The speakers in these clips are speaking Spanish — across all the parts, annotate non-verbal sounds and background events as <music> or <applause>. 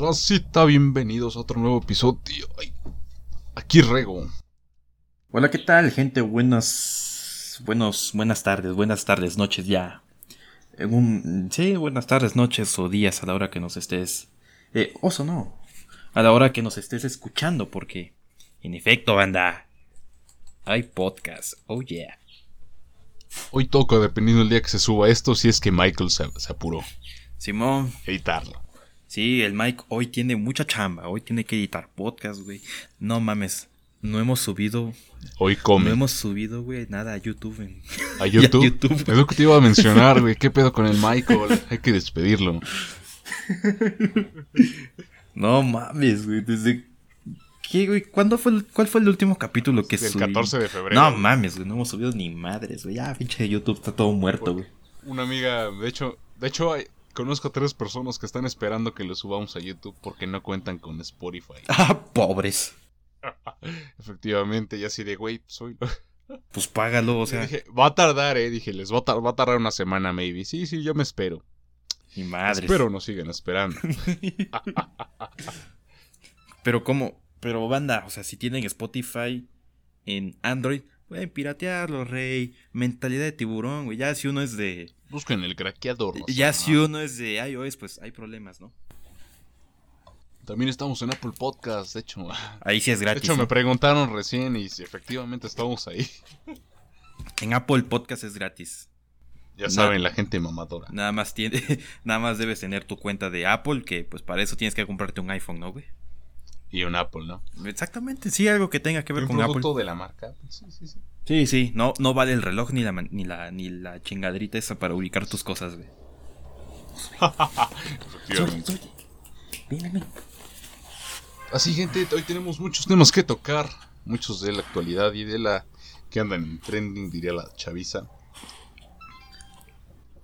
Rosita, bienvenidos a otro nuevo episodio. Ay, aquí Rego. Hola, ¿qué tal, gente? Buenas, buenos, buenas tardes, buenas tardes, noches ya. En un, sí, buenas tardes, noches o días a la hora que nos estés. Eh, oso, no. A la hora que nos estés escuchando, porque, en efecto, banda, hay podcast. Oh yeah. Hoy toca, dependiendo del día que se suba esto, si es que Michael se, se apuró. Simón, Editarlo. Sí, el Mike hoy tiene mucha chamba. Hoy tiene que editar podcast, güey. No mames, no hemos subido, Hoy no come. hemos subido, güey, nada a YouTube. en- A <laughs> YouTube. YouTube. Es lo que te iba a mencionar, <laughs> güey. ¿Qué pedo con el Michael? Hay que despedirlo. <laughs> No mames, güey, desde... ¿Qué, güey? ¿Cuándo fue el, ¿Cuál fue el último capítulo que El subí? 14 de febrero. No mames, güey, no hemos subido ni madres, güey. Ya, pinche YouTube está todo muerto, güey. Una amiga, de hecho, de hecho, hay- conozco a tres personas que están esperando que lo subamos a YouTube porque no cuentan con Spotify. <laughs> Ah, pobres. <laughs> Efectivamente, ya así de, güey, soy. <laughs> Pues págalo, o sea, dije, va a tardar, eh. Dije, les va a, tar- va a tardar una semana, maybe. Sí, sí, yo me espero. ni madres. Espero no sigan esperando. Pero cómo, pero banda, o sea, si tienen Spotify en Android, pueden piratearlo, rey. Mentalidad de tiburón, güey. Ya si uno es de... Busquen el craqueador. no Ya si uno es de iOS, pues hay problemas, ¿no? También estamos en Apple Podcast, de hecho. <laughs> Ahí sí es De gratis. hecho, ¿no? me preguntaron recién y si efectivamente estamos ahí. <laughs> En Apple Podcast es gratis. Ya saben, la gente mamadora. Nada más tiene, <laughs> nada más debes tener tu cuenta de Apple, que pues para eso tienes que comprarte un iPhone, ¿no, güey? Y un Apple, ¿no? Exactamente, sí, algo que tenga que ver Un con producto Apple. de la marca. Sí, sí, sí. Sí, sí, no, no vale el reloj ni la ni la ni la chingaderita esa para ubicar tus cosas, güey. Efectivamente. Así, gente, hoy tenemos muchos temas que tocar. Muchos de la actualidad y de la que andan en trending, diría la chaviza.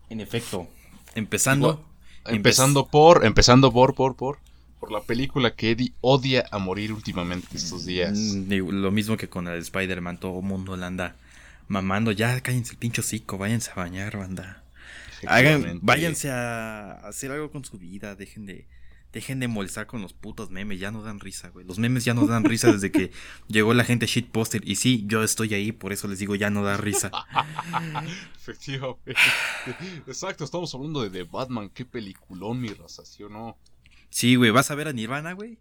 En efecto, empezando Igual, Empezando por, empezando por, por, por, por la película que Eddie odia a morir últimamente estos días. Mm, lo mismo que con el Spider-Man, todo mundo la anda mamando. Ya cállense el pincho hocico, váyanse a bañar, banda. Hagan, váyanse a hacer algo con su vida, dejen de, dejen de molestar con los putos memes, ya no dan risa, güey. Los memes ya no dan risa desde que <laughs> llegó la gente shitposter. Y sí, yo estoy ahí, por eso les digo, ya no da risa. <laughs> Efectivamente. Exacto, estamos hablando de The Batman. Qué peliculón, mi raza, ¿sí o no? Sí, güey, ¿vas a ver a Nirvana, güey?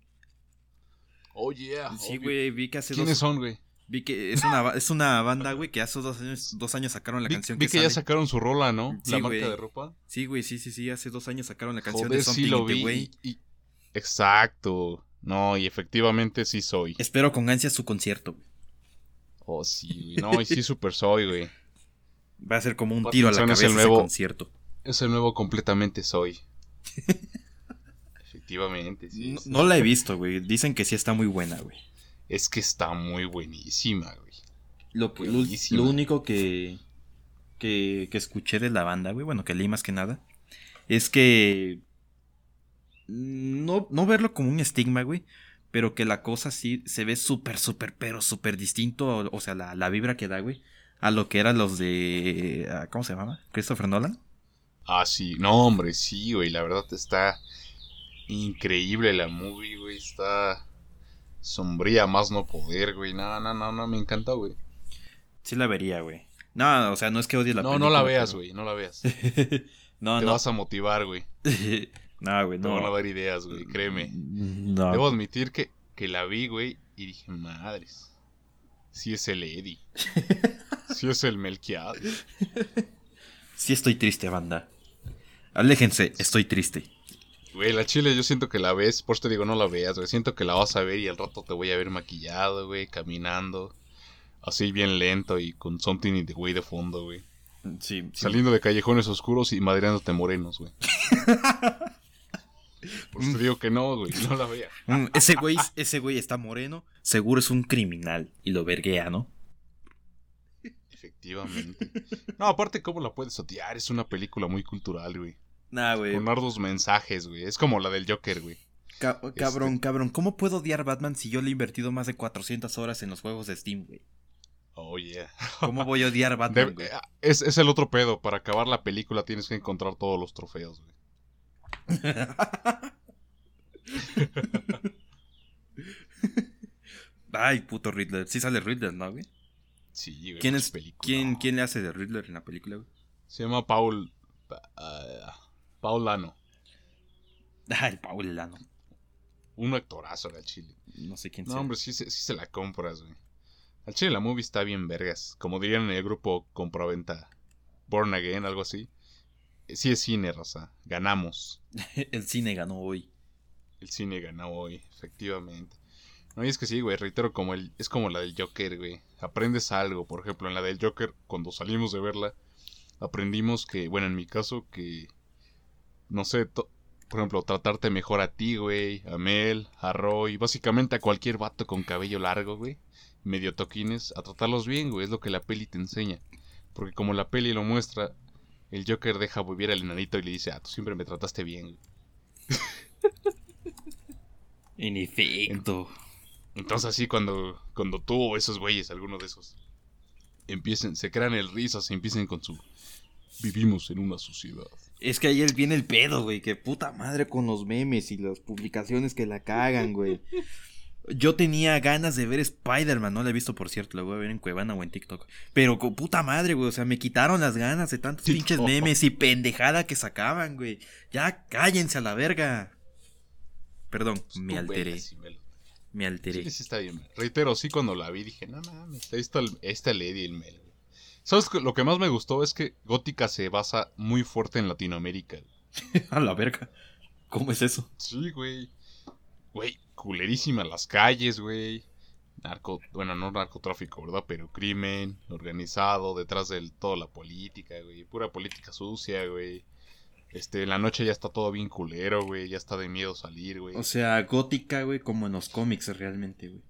Oh, yeah. Sí, güey, vi que hace ¿Quiénes dos... son, güey? Vi que es una, es una banda, güey, que hace dos años, dos años sacaron la Vi, canción vi que, que ya sacaron su rola, ¿no? Sí, la marca güey. de ropa. Sí, güey, sí, sí, sí, hace dos años sacaron la canción Joder, de Something sí lo vi. Way. y- y- Exacto. No, y efectivamente sí soy. Espero con ansia su concierto. güey. Oh, sí, güey. No, y sí <laughs> super soy, güey. Va a ser como un tiro a la cabeza el ese nuevo- concierto. Es el nuevo completamente soy. <laughs> Efectivamente, sí. No, sí. no la he visto, güey. Dicen que sí está muy buena, güey. Es que está muy buenísima, güey. Lo, que- lo, Buenísima. lo único que, que, que escuché de la banda, güey, bueno, que leí más que nada, es que no, no verlo como un estigma, güey, pero que la cosa sí se ve súper, súper, pero súper distinto, o, o sea, la, la vibra que da, güey, a lo que eran los de, ah, ¿cómo se llama? Christopher Nolan. Ah, sí. No, hombre, sí, güey. La verdad está increíble la movie, güey. Está sombría más no poder, güey. No, no, no, no. Me encanta, güey. Sí la vería, güey. No, o sea, no es que odie la No, película. no la veas, pero- güey. No la veas. <laughs> no, Te no. vas a motivar, güey. <laughs> no, güey, Te no. van a dar ideas, güey. Créeme. No. Debo admitir que, que la vi, güey. Y dije, madres. Sí es el Eddie. <laughs> Sí es el Melquiad. Sí estoy triste, banda. Aléjense, estoy triste. Güey, la chile yo siento que la ves, por eso te digo no la veas, güey. Siento que la vas a ver y al rato te voy a ver maquillado, güey, caminando. Así bien lento y con something in the way de fondo, güey. Sí, sí. Saliendo de callejones oscuros y madreándote morenos, güey. <laughs> Por eso te digo que no, güey, no la veas. Mm, ese güey, ese güey está moreno, seguro es un criminal y lo verguea, ¿no? Efectivamente. No, aparte, ¿cómo la puedes odiar? Es una película muy cultural, güey. Nah, güey. Con arduos mensajes, güey. Es como la del Joker, güey. Este. Cabrón, cabrón. ¿Cómo puedo odiar Batman si yo le he invertido más de 400 horas en los juegos de Steam, güey? Oh, yeah. ¿Cómo voy a odiar a Batman, güey? Eh, es, es, el otro pedo. Para acabar la película tienes que encontrar todos los trofeos, güey. <laughs> Ay, puto Riddler. Sí sale Riddler, ¿no, güey? Sí, güey. ¿Quién, es, ¿quién, ¿quién le hace de Riddler en la película, güey? Se llama Paul... Uh... Pa- ah, Paul Lano. <laughs> Ay, Paul Lano. Un actorazo al chile. No sé quién No, sea. hombre, sí, se- sí se la compras, güey. Al chile la movie está bien vergas. Como dirían en el grupo compraventa Born Again, algo así. Eh, Sí es cine, raza. Ganamos. <laughs> El cine ganó hoy. El cine ganó hoy, efectivamente. No, y es que sí, güey, reitero, como el, es como la del Joker, güey. Aprendes algo, por ejemplo, en la del Joker, cuando salimos de verla, aprendimos que, bueno, en mi caso, que, no sé, por ejemplo, tratarte mejor a ti, güey, a Mel, a Roy, básicamente a cualquier vato con cabello largo, güey, medio toquines, a tratarlos bien, güey, es lo que la peli te enseña. Porque como la peli lo muestra, el Joker deja vivir al enanito y le dice, ah, tú siempre me trataste bien, güey. <laughs> En efecto. Entonces así cuando, cuando tú o esos güeyes, alguno de esos, empiecen, se crean el risa, se empiecen con su... Vivimos en una sociedad. Es que ahí viene el pedo, güey. Que puta madre con los memes y las publicaciones que la cagan, güey. <laughs> Yo tenía ganas de ver Spider-Man, no la he visto por cierto, la voy a ver en Cuevana o en TikTok. Pero con puta madre, güey, o sea, me quitaron las ganas de tantos TikTok. pinches memes y pendejada que sacaban, güey. Ya cállense a la verga. Perdón, Pues me alteré, me lo- me alteré. Sí, sí está bien. Reitero, sí cuando la vi dije, no mames, ahí está está el Eddie y el Mel. Güey". ¿Sabes qué? Lo que más me gustó es que Gótica se basa muy fuerte en Latinoamérica. <laughs> a la verga. ¿Cómo es eso? Sí, güey. Güey, culerísima las calles, güey. Narco, bueno, no narcotráfico, ¿verdad? Pero crimen organizado detrás de toda la política, güey. Pura política sucia, güey. Este, en la noche ya está todo bien culero, güey. Ya está de miedo salir, güey. O sea, gótica, güey, como en los cómics realmente, güey.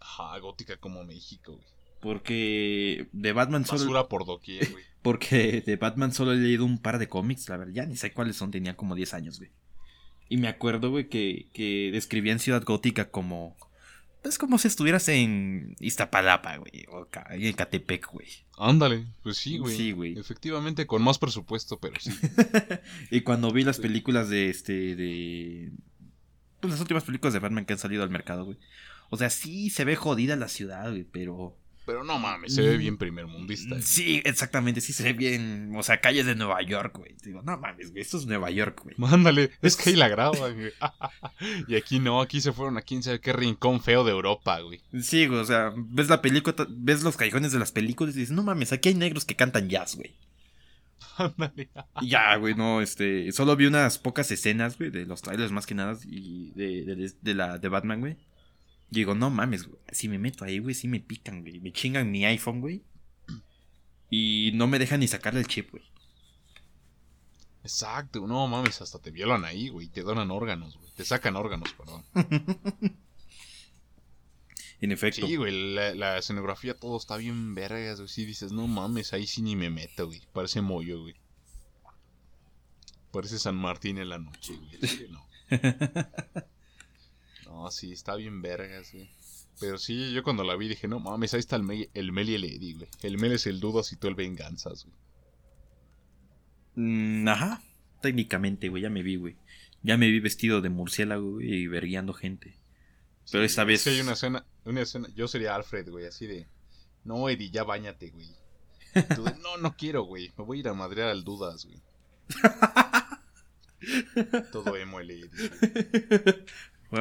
Ajá, gótica como México, güey. Porque de Batman solo... Basura por doquier, <laughs> güey. Porque de Batman solo he leído un par de cómics, la verdad, ya ni sé cuáles son, tenía como 10 años, güey. Y me acuerdo, güey, que, que describían Ciudad Gótica como... Es como si estuvieras en Iztapalapa, güey, o en Catepec, güey. Ándale, pues sí, güey. Sí, güey. Efectivamente, con más presupuesto, pero sí. <laughs> Y cuando vi las películas de este, de... Pues las últimas películas de Batman que han salido al mercado, güey. O sea, sí se ve jodida la ciudad, güey, pero... Pero no mames, se ve bien primermundista. güey. Sí, exactamente, sí se ve bien... O sea, calles de Nueva York, güey. Digo, no mames, güey, esto es Nueva York, güey. Mándale, es que ahí la <laughs> graban, güey. <laughs> y aquí no, aquí se fueron a quién sabe qué rincón feo de Europa, güey. Sí, güey, o sea, ves la película, ves los callejones de las películas y dices, no mames, aquí hay negros que cantan jazz, güey. Ya, güey, no, este, solo vi unas pocas escenas, güey, de los trailers más que nada y de, de, de- de la de Batman, güey. Digo, no mames, güey, si me meto ahí, güey, sí me pican, güey, me chingan mi iPhone, güey. Y no me dejan ni sacarle el chip, güey. Exacto, no mames, hasta te violan ahí, güey. Te donan órganos, güey. Te sacan órganos, perdón. <laughs> En efecto. Sí, güey, la, la escenografía todo está bien vergas, güey. Sí dices, no mames, ahí sí ni me meto, güey. Parece mollo, güey. Parece San Martín en la noche, güey. no. <laughs> No, sí, está bien vergas, güey. Pero sí, yo cuando la vi dije, no mames, ahí está el, Mel, el Mel y el Eddie, güey. El Mel es el Dudas y tú el Venganzas, güey. Mm, ajá, técnicamente, güey, ya me vi, güey. Ya me vi vestido de murciélago, güey, y verguiando gente. Pero esta es vez... que hay una escena, una escena, yo sería Alfred, güey, así de, no, Eddie, ya bañate, güey. Tú de, no, no quiero, güey, me voy a ir a madrear al Dudas, güey. <laughs> Todo emo el Eddie. <laughs>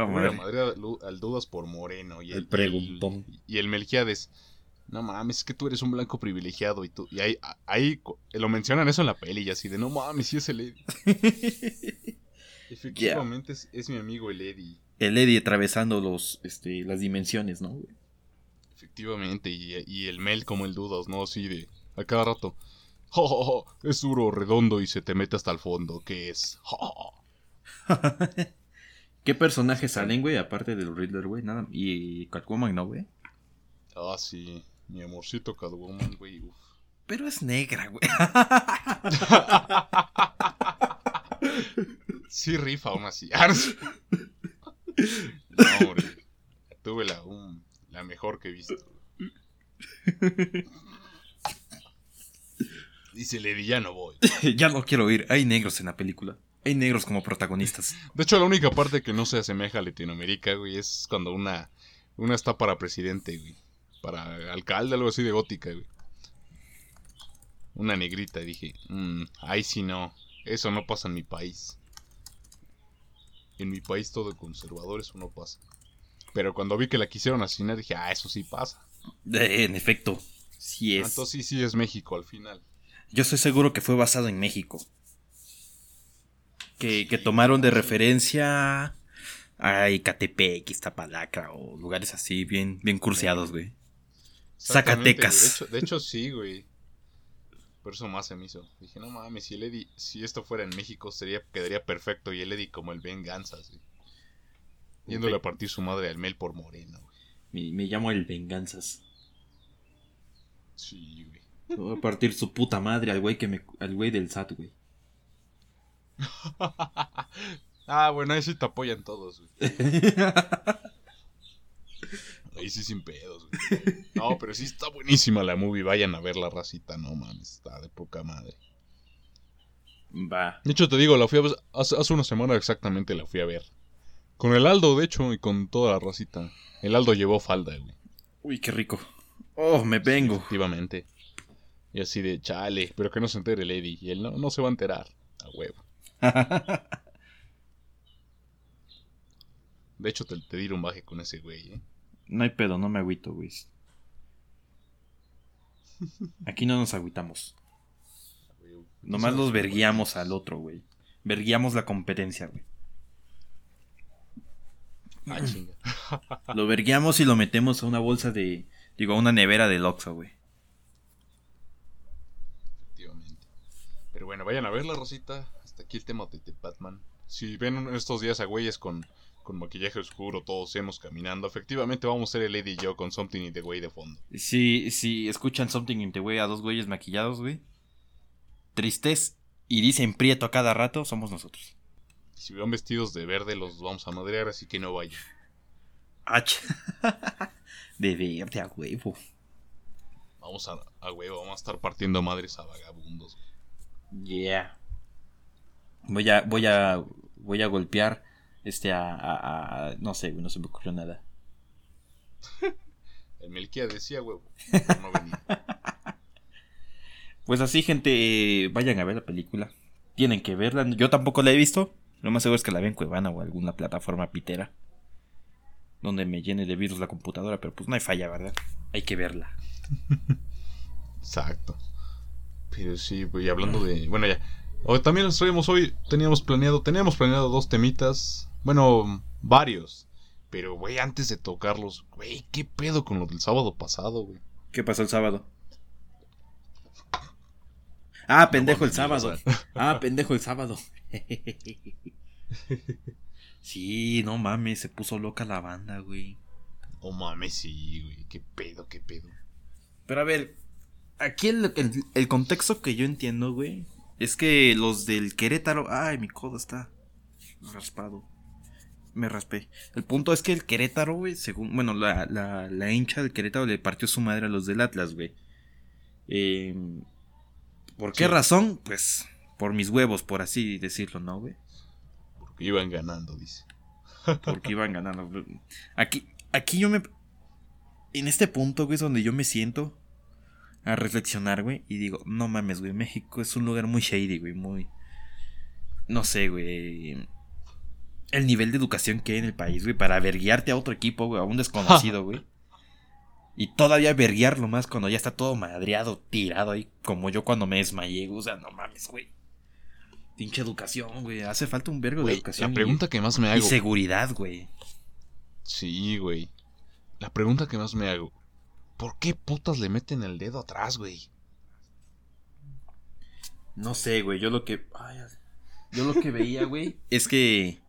voy a madre. al, Dudas por moreno. Y El preguntón. Y el, y el Melquiades, no mames, es que tú eres un blanco privilegiado. Y tú, y ahí, ahí co- lo mencionan eso en la peli, y así de, no mames, sí es el Eddie. <laughs> Efectivamente es, es mi amigo el Eddie. el Eddie atravesando los, este, las dimensiones, ¿no? güey? Efectivamente, y, y el Mel como el Dudas, ¿no? Así de, a cada rato. "Jo, jo, jo, es duro, redondo y se te mete hasta el fondo, ¿qué es? <laughs> Jo, jo". ¿Qué personajes salen, güey? Aparte del Riddler, güey, nada. Y Catwoman, ¿no, güey? Ah, sí, mi amorcito Catwoman, güey. uf. Pero es negra, güey. <laughs> Sí rifa aún así. <laughs> No hombre. Tuve la, un- la mejor que he visto. Dice Lady, ya no voy. <laughs> ya no quiero ir. Hay negros en la película. Hay negros como protagonistas. De hecho, la única parte que no se asemeja a Latinoamérica, güey, es cuando una Una está para presidente, güey. Para alcalde, algo así de gótica, güey. Una negrita. Dije, mmm, ahí sí no. Eso no pasa en mi país. En mi país todo conservador, eso no pasa. Pero cuando vi que la quisieron asesinar, dije, ah, eso sí pasa. Eh, en efecto, sí es. Entonces sí, sí es México al final. Yo estoy seguro que fue basado en México. Que, que tomaron de referencia a Icatepec, Iztapalacra o lugares así bien, bien curseados, güey. Zacatecas. De hecho, de hecho, sí, güey. Por eso más se me hizo. Dije, no mames, si el Eddie, si esto fuera en México, sería, quedaría perfecto. Y el Eddie como el venganzas, güey. Yéndole a partir su madre al Mel por Moreno, güey. Me, me llamo el Venganzas. Sí, güey. Voy a partir su puta madre al güey que me, al güey del SAT, güey. <laughs> ah, bueno, ahí sí te apoyan todos, güey. <laughs> Ahí sí sin pedos, güey. No, pero sí está buenísima la movie. Vayan a ver la racita, no mames. Está de poca madre. Va. De hecho, te digo, la fui a ver. Hace, hace una semana exactamente la fui a ver. Con el Aldo, de hecho, y con toda la racita. El Aldo llevó falda, güey. Uy, qué rico. Oh, me vengo. Efectivamente. Y así de chale, pero que no se entere Eddie. Y él no, no se va a enterar. A huevo. <laughs> De hecho, te, te diré un baje con ese güey, ¿eh? no hay pedo, no me agüito, güey. Aquí no nos agüitamos. Nomás los verguiamos al otro, güey. Verguiamos la competencia, güey. Ah, chinga. Lo verguiamos y lo metemos a una bolsa de. Digo, a una nevera de Oxxo, güey. Efectivamente. Pero bueno, vayan a ver la rosita. Hasta aquí el tema de, de Batman. Si ven estos días a güeyes con, con maquillaje oscuro, todos hemos caminando, efectivamente vamos a ser el Eddie y yo con Something in the Way de fondo. Si, si escuchan Something in the Way a dos güeyes maquillados, güey. Tristes y dicen prieto a cada rato, somos nosotros. Si van vestidos de verde, los vamos a madrear, así que no vayan. H. <laughs> de verde a huevo. Vamos a, a huevo, vamos a estar partiendo madres a vagabundos. Yeah. Voy a, voy a, voy a golpear, este, a, a- a- no sé, güey, no se me ocurrió nada. <laughs> El Melquía decía huevo. no venir. <laughs> Pues así, gente, eh, vayan a ver la película. Tienen que verla. Yo tampoco la he visto. Lo más seguro es que la vean en Cuevana o alguna plataforma pitera. Donde me llene de virus la computadora, pero pues no hay falla, ¿verdad? Hay que verla. <laughs> Exacto. Pero sí, güey, hablando de. Bueno, ya. Hoy también nos traemos hoy. Teníamos planeado. Teníamos planeado dos temitas. Bueno, varios. Pero, güey, antes de tocarlos, güey, ¿qué pedo con lo del sábado pasado, güey? ¿Qué pasó el sábado? Ah, pendejo el sábado. Ah, pendejo el sábado. <laughs> Sí, no mames, se puso loca la banda, güey. Oh mames, sí, güey. ¿Qué pedo, qué pedo? Pero a ver, aquí el, el- el contexto que yo entiendo, güey, es que los del Querétaro. Ay, mi codo está raspado. Me raspé. El punto es que el Querétaro, güey, según. Bueno, la, la, la hincha del Querétaro le partió su madre a los del Atlas, güey. Eh, ¿Por qué Sí. razón? Pues por mis huevos, por así decirlo, ¿no, güey? Porque iban ganando, dice. Porque iban ganando. Aquí, aquí yo me. En este punto, güey, es donde yo me siento a reflexionar, güey. Y digo, no mames, güey. México es un lugar muy shady, güey. Muy. No sé, güey. El nivel de educación que hay en el país, güey. Para verguiarte a otro equipo, güey. A un desconocido, <laughs> güey. Y todavía verguiarlo más cuando ya está todo madreado, tirado ahí. Como yo cuando me desmayé. O sea, no mames, güey. Pinche educación, güey. Hace falta un vergo de educación. la y- pregunta que más me y hago. seguridad, güey. Sí, güey. La pregunta que más me hago. ¿Por qué putas le meten el dedo atrás, güey? No sé, güey. Yo lo que. ay, yo lo que veía, güey. <laughs> es que.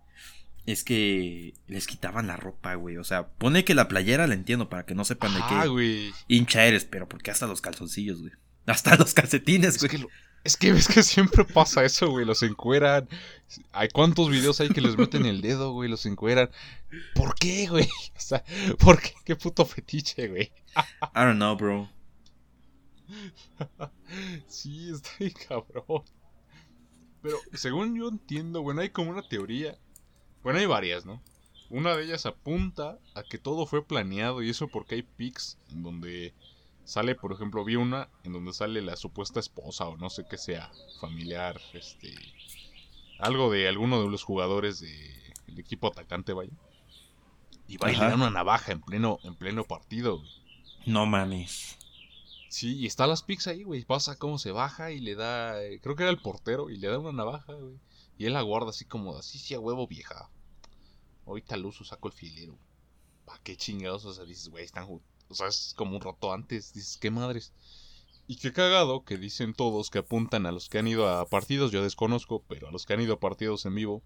Es que les quitaban la ropa, güey. O sea, pone que la playera la entiendo para que no sepan de Ah, qué güey. hincha eres, pero porque hasta los calzoncillos, güey. Hasta los calcetines, Es güey. que, lo- es que ves que siempre pasa eso, güey. Los encueran. Hay cuántos videos hay que les meten el dedo, güey. Los encueran. ¿Por qué, güey? <laughs> O sea, ¿por qué? Qué puto fetiche, güey. I don't know, bro. Sí, está bien cabrón. Pero según yo entiendo, bueno, hay como una teoría. Bueno, hay varias, ¿no? Una de ellas apunta a que todo fue planeado y eso porque hay pics donde sale, por ejemplo, vi una en donde sale la supuesta esposa o no sé qué sea, familiar, este, algo de alguno de los jugadores del equipo atacante, vaya. Y va y le da una navaja en pleno, en pleno partido. güey. No mames. Sí, y está las pics ahí, güey. Pasa cómo se baja y le da, eh, creo que era el portero y le da una navaja, güey. Y él la guarda así como, así sí a huevo vieja. Ahorita al uso saco el filero. ¿Para qué chingados? O sea, dices, güey, están... O sea, es como un rato antes. Dices, qué madres. Y qué cagado que dicen todos que apuntan a los que han ido a partidos, yo desconozco, pero a los que han ido a partidos en vivo,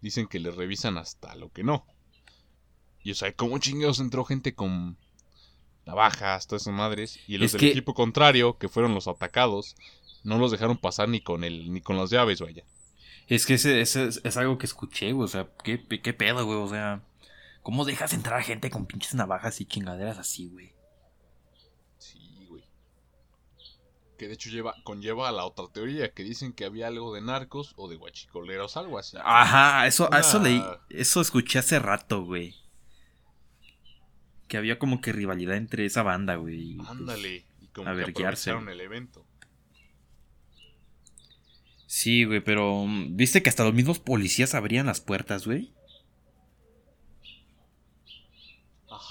dicen que les revisan hasta lo que no. Y o sea, ¿cómo chingados entró gente con navajas, todas esas madres? Y los Es del que- equipo contrario, que fueron los atacados, no los dejaron pasar ni con el, ni con las llaves, vaya. Es que ese, ese es, es algo que escuché, güey. O sea, ¿qué, qué pedo, güey? O sea, ¿cómo dejas entrar a gente con pinches navajas y chingaderas así, güey? Sí, güey. Que de hecho lleva, conlleva a la otra teoría, que dicen que había algo de narcos o de guachicoleros, algo así. Ajá, eso, Una- eso leí. Eso escuché hace rato, güey. Que había como que rivalidad entre esa banda, güey. pues, Ándale. Y como a que aprovecharon el evento. Sí, güey, pero mm, ¿viste que hasta los mismos policías abrían las puertas, güey?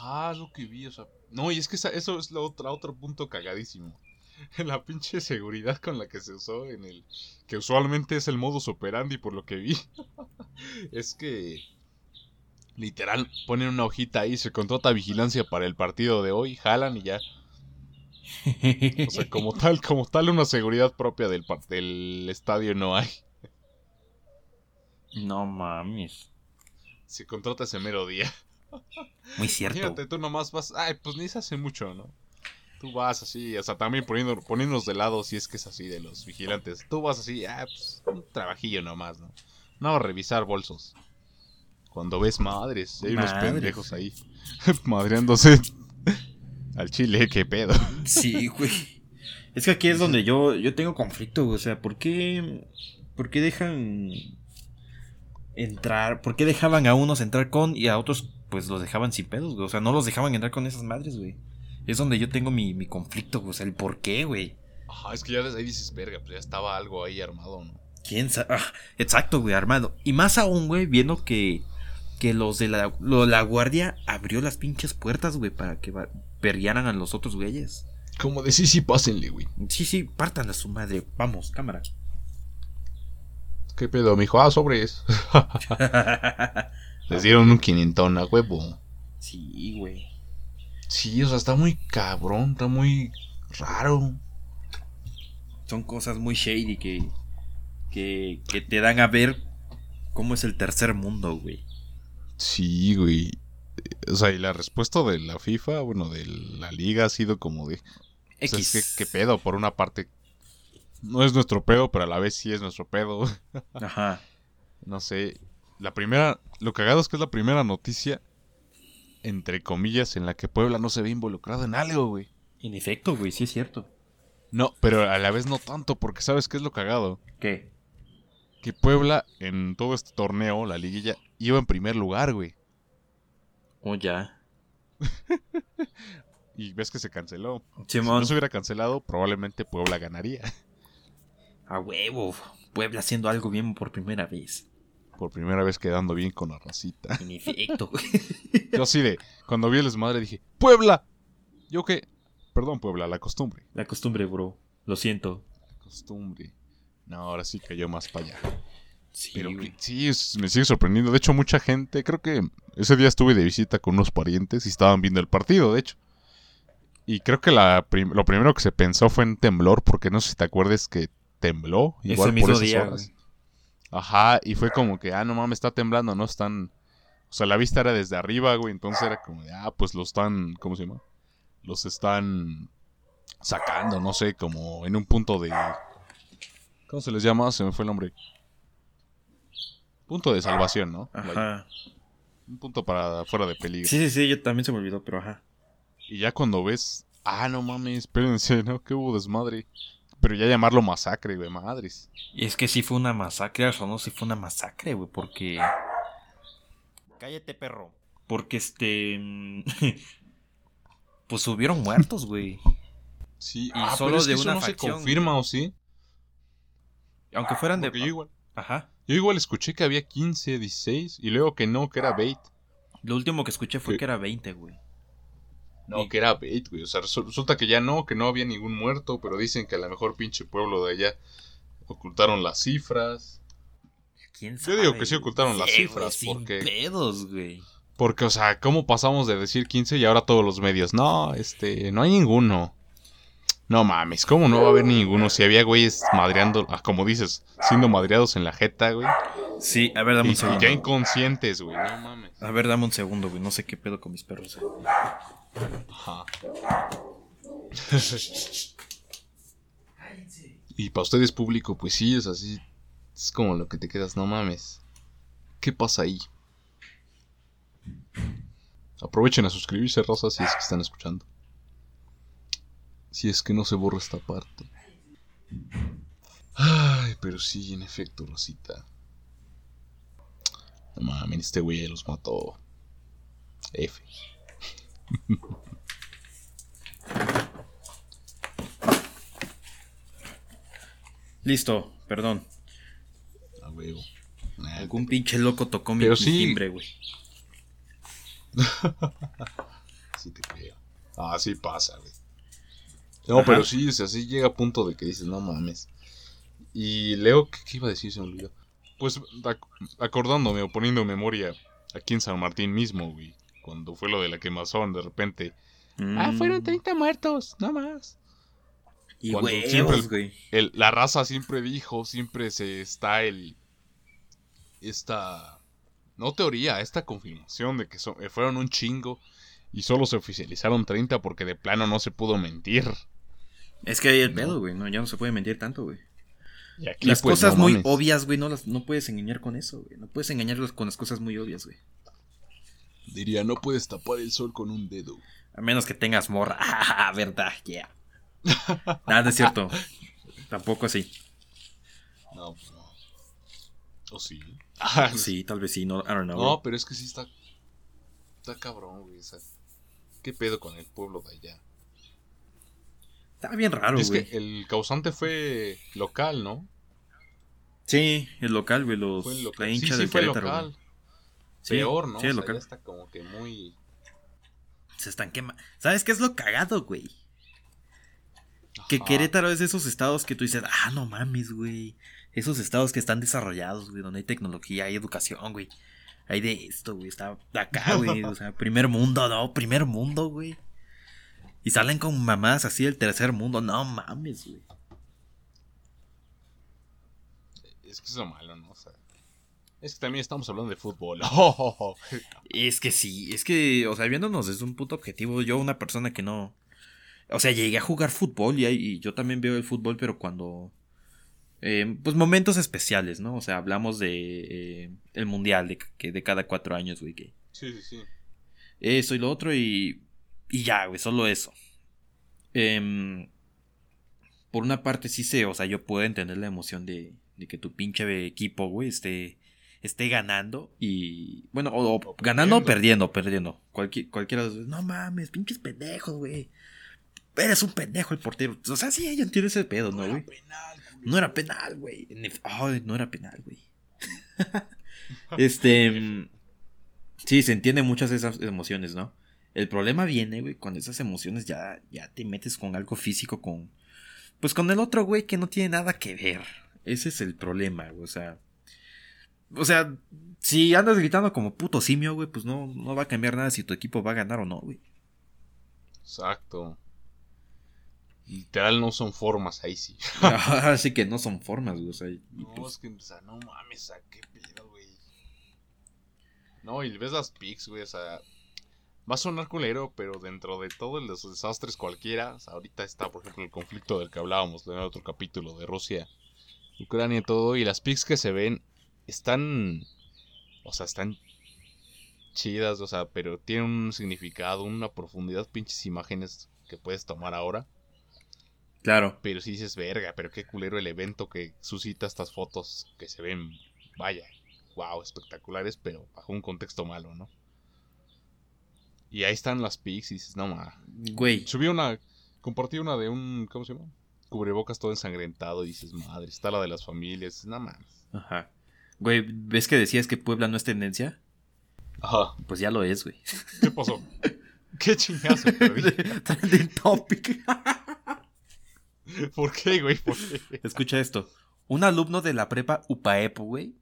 Ajá, es lo que vi, o sea. No, y es que esa- eso es lo otra, otro punto cagadísimo. <laughs> La pinche seguridad con la que se usó en el. Que usualmente es el modus operandi, por lo que vi. <laughs> es que. Literal, ponen una hojita ahí, se contrata vigilancia para el partido de hoy, jalan y ya. O sea, como <laughs> tal, como tal, una seguridad propia del, del estadio no hay. no mames. Se contrata ese mero día. Muy cierto. Imagínate, tú nomás vas. Ay, pues ni se hace mucho, ¿no? Tú vas así, o sea, también poniendo, poniéndonos de lado si es que es así de los vigilantes. Tú vas así, ah, pues un trabajillo nomás, ¿no? No, revisar bolsos. Cuando ves madres, hay unos pendejos ahí <laughs> madreándose al chile, qué pedo. Sí, güey. Es que aquí es donde yo, yo tengo conflicto. O sea, ¿por qué, ¿por qué dejan entrar? ¿Por qué dejaban a unos entrar con y a otros pues los dejaban sin pedos, güey? O sea, no los dejaban entrar con esas madres, güey. Es donde yo tengo mi, mi conflicto, güey. O sea, el por qué, güey. Ajá, es que ya desde ahí dices, verga, pues ya estaba algo ahí armado, ¿no? ¿Quién sabe? Ah, exacto, güey, armado. Y más aún, güey, viendo que, que los de la, lo- la guardia abrió las pinches puertas, güey, para que perriaran a los otros güeyes. Como de sí, sí, pásenle, güey. Sí, sí, partan a su madre. Vamos, cámara. ¿Qué pedo, mijo? Ah, sobres. <laughs> <laughs> Les dieron un quinientón a huevo. sí, güey. Sí, o sea, está muy cabrón, está muy raro. Son cosas muy shady que, que, que te dan a ver cómo es el tercer mundo, güey. Sí, güey. O sea, y la respuesta de la FIFA, bueno, de la liga ha sido como de... O sea, es que, ¿qué pedo? Por una parte, no es nuestro pedo, pero a la vez sí es nuestro pedo. Ajá. <laughs> No sé. La primera... Lo cagado es que es la primera noticia, entre comillas, en la que Puebla no se ve involucrado en algo, güey. En efecto, güey, sí es cierto. No, pero a la vez no tanto, porque ¿sabes qué es lo cagado? ¿Qué? Que Puebla, en todo este torneo, la liguilla, iba en primer lugar, güey. Oh, ya. <laughs> Y ves que se canceló. Si no se hubiera cancelado, probablemente Puebla ganaría. A huevo. Puebla haciendo algo bien por primera vez. Por primera vez quedando bien con la racita. <laughs> En efecto. <laughs> Yo así de, cuando vi el desmadre dije, ¡Puebla! Yo qué, perdón Puebla, la costumbre. La costumbre, bro. Lo siento. La costumbre. No, ahora sí cayó más para allá. Sí, Pero que- sí, es- me sigue sorprendiendo. De hecho, mucha gente, creo que ese día estuve de visita con unos parientes y estaban viendo el partido, de hecho. Y creo que la prim- lo primero que se pensó fue en temblor, porque no sé si te acuerdas que tembló. Ese Igual por mismo esas día, horas. Ajá, y fue como que, ah, no mames, está temblando, no están. O sea, la vista era desde arriba, güey, entonces era como de, ah, pues lo están, ¿cómo se llama? Los están sacando, no sé, como en un punto de. ¿Cómo se les llama? Se me fue el nombre. Punto de salvación, ¿no? Ajá. Un punto para fuera de peligro. Sí, sí, sí, yo también se me olvidó, pero ajá. Y ya cuando ves, ah, no mames, espérense, ¿no? Que hubo desmadre. Pero ya llamarlo masacre, güey, madres. Y es que sí fue una masacre, o no, sí fue una masacre, güey, porque... Cállate, perro. Porque este. <laughs> pues hubieron muertos, güey. Sí, Y ah, solo pero es que de eso una no se confirma, ¿o sí? Aunque fueran de. Yo igual, Ajá. yo igual escuché que había 15, 16 y luego que no, que era bait. Lo último que escuché fue que era 20, güey. No, Y- que era bait, güey. O sea, resu- resulta que ya no, que no había ningún muerto, pero dicen que a lo mejor pinche pueblo de allá ocultaron las cifras. ¿Quién Yo digo que sí ocultaron las cifras, güey, sin porque- pedos, güey. Porque, o sea, ¿cómo pasamos de decir 15 y ahora todos los medios? No, este, no hay ninguno. No mames, ¿cómo no va a haber ninguno? Si había güeyes madreando, ah, como dices, siendo madreados en la jeta, güey. Sí, a ver, dame Y, un y segundo. ya inconscientes, güey, no mames. A ver, dame un segundo, güey. No sé qué pedo con mis perros. eh. Ajá. <laughs> y para ustedes público, pues sí, es así. Es como lo que te quedas, no mames. ¿Qué pasa ahí? Aprovechen a suscribirse, Rosa, si es que están escuchando. Si es que no se borra esta parte. Ay, pero sí, en efecto, Rosita. No mames, este güey los mató. F. <laughs> Listo, perdón. A huevo. Nah, Algún pinche loco tocó mi, mi sí. timbre, güey. <laughs> Sí te creo. Ah, sí pasa, güey. No, Ajá. pero sí, o sea, sí llega a punto de que dices, no mames. Y Leo, ¿qué, qué iba a decir? Se me olvidó. Pues ac- acordándome o poniendo en memoria aquí en San Martín mismo, güey. Cuando fue lo de la quemazón, de repente. Ah, Mm. fueron 30 muertos, no más. Y huevos, siempre el- güey. El- la raza siempre dijo, siempre se está el. Esta. No teoría, esta confirmación de que eh, fueron un chingo y solo se oficializaron 30 porque de plano no se pudo mentir. Es que hay el No. pedo, güey. No, ya no se puede mentir tanto, güey. Aquí, Las pues, cosas no muy obvias, güey, no, las, no puedes engañar con eso, güey. No puedes engañarlos con las cosas muy obvias, güey. Diría, no puedes tapar el sol con un dedo. A menos que tengas morra. <laughs> Ah, verdad, yeah. Nada, es cierto. Tampoco así. No, pues no. ¿O sí? Ah, <laughs> Sí, tal vez sí, no, I don't know. No, güey. pero es que sí está. Está cabrón, güey. ¿Qué pedo con el pueblo de allá? Está bien raro, es güey. que el causante fue local, ¿no? Sí, el local, güey, los, Fue el local. la hincha sí, sí, del fue Querétaro, local. güey. Sí, Peor, ¿no? Sí, O sea, local. ya está como que muy. Se están quemando. ¿Sabes qué es lo cagado, güey? Que. Querétaro es de esos estados que tú dices, ah, no mames, güey. Esos estados que están desarrollados, güey, donde hay tecnología, hay educación, güey. Hay de esto, güey. Está acá, <laughs> güey. O sea, primer mundo, no, primer mundo, güey. Y salen con mamás así del tercer mundo. No mames, güey. Es que es lo malo, ¿no? O sea, es que también estamos hablando de fútbol. Oh, <laughs> Es que sí, es que, o sea, viéndonos desde un punto objetivo, yo una persona que no... O sea, llegué a jugar fútbol y, y yo también veo el fútbol, pero cuando... eh, pues momentos especiales, ¿no? O sea, hablamos de eh, el mundial de, que de cada cuatro años, güey, que Sí, sí, sí. eso y lo otro y... Y ya, güey, solo eso. Em, por una parte sí sé, o sea, yo puedo entender la emoción de, de que tu pinche equipo, güey, esté, esté ganando y... Bueno, o, ganando o perdiendo. perdiendo. Cualquier, cualquiera de los. No mames, pinches pendejos, güey. Eres un pendejo el portero. O sea, sí, yo entiendo ese pedo, ¿no, güey? No era penal, güey. Ay, no era penal, güey. <laughs> este... Sí, se entienden muchas de esas emociones, ¿no? El problema viene, güey, cuando esas emociones ya, ya te metes con algo físico, con... Pues con el otro, güey, que no tiene nada que ver. Ese es el problema, güey, o sea... O sea, si andas gritando como puto simio, güey, pues no, no va a cambiar nada si tu equipo va a ganar o no, güey. Exacto. Literal no son formas ahí sí. <laughs> <laughs> Así que no son formas, güey, o sea... y No, pues- es que, o sea, no mames, ¿a qué pedo, güey? No, y ves las pics, güey, o sea, va a sonar culero, pero dentro de todos los desastres cualquiera, o sea, ahorita está, por ejemplo, el conflicto del que hablábamos en el otro capítulo de Rusia, Ucrania y todo, y las pics que se ven están, o sea, están chidas, o sea, pero tienen un significado, una profundidad, pinches imágenes que puedes tomar ahora. Claro. Pero si dices, verga, pero qué culero el evento que suscita estas fotos que se ven, vaya, wow, espectaculares, pero bajo un contexto malo, ¿no? Y ahí están las pics y dices, no ma. Güey. Subí una, compartí una de un, ¿cómo se llama? Cubrebocas todo ensangrentado y dices, madre, está la de las familias, no mames. Ajá. Güey, ¿ves que decías que Puebla no es tendencia? Ajá. Pues ya lo es, güey. ¿Qué pasó? <laughs> ¿Qué chingazo? <laughs> Trending topic. <laughs> ¿Por qué, güey? ¿Por qué? Escucha esto. Un alumno de la prepa UPAEPO, güey,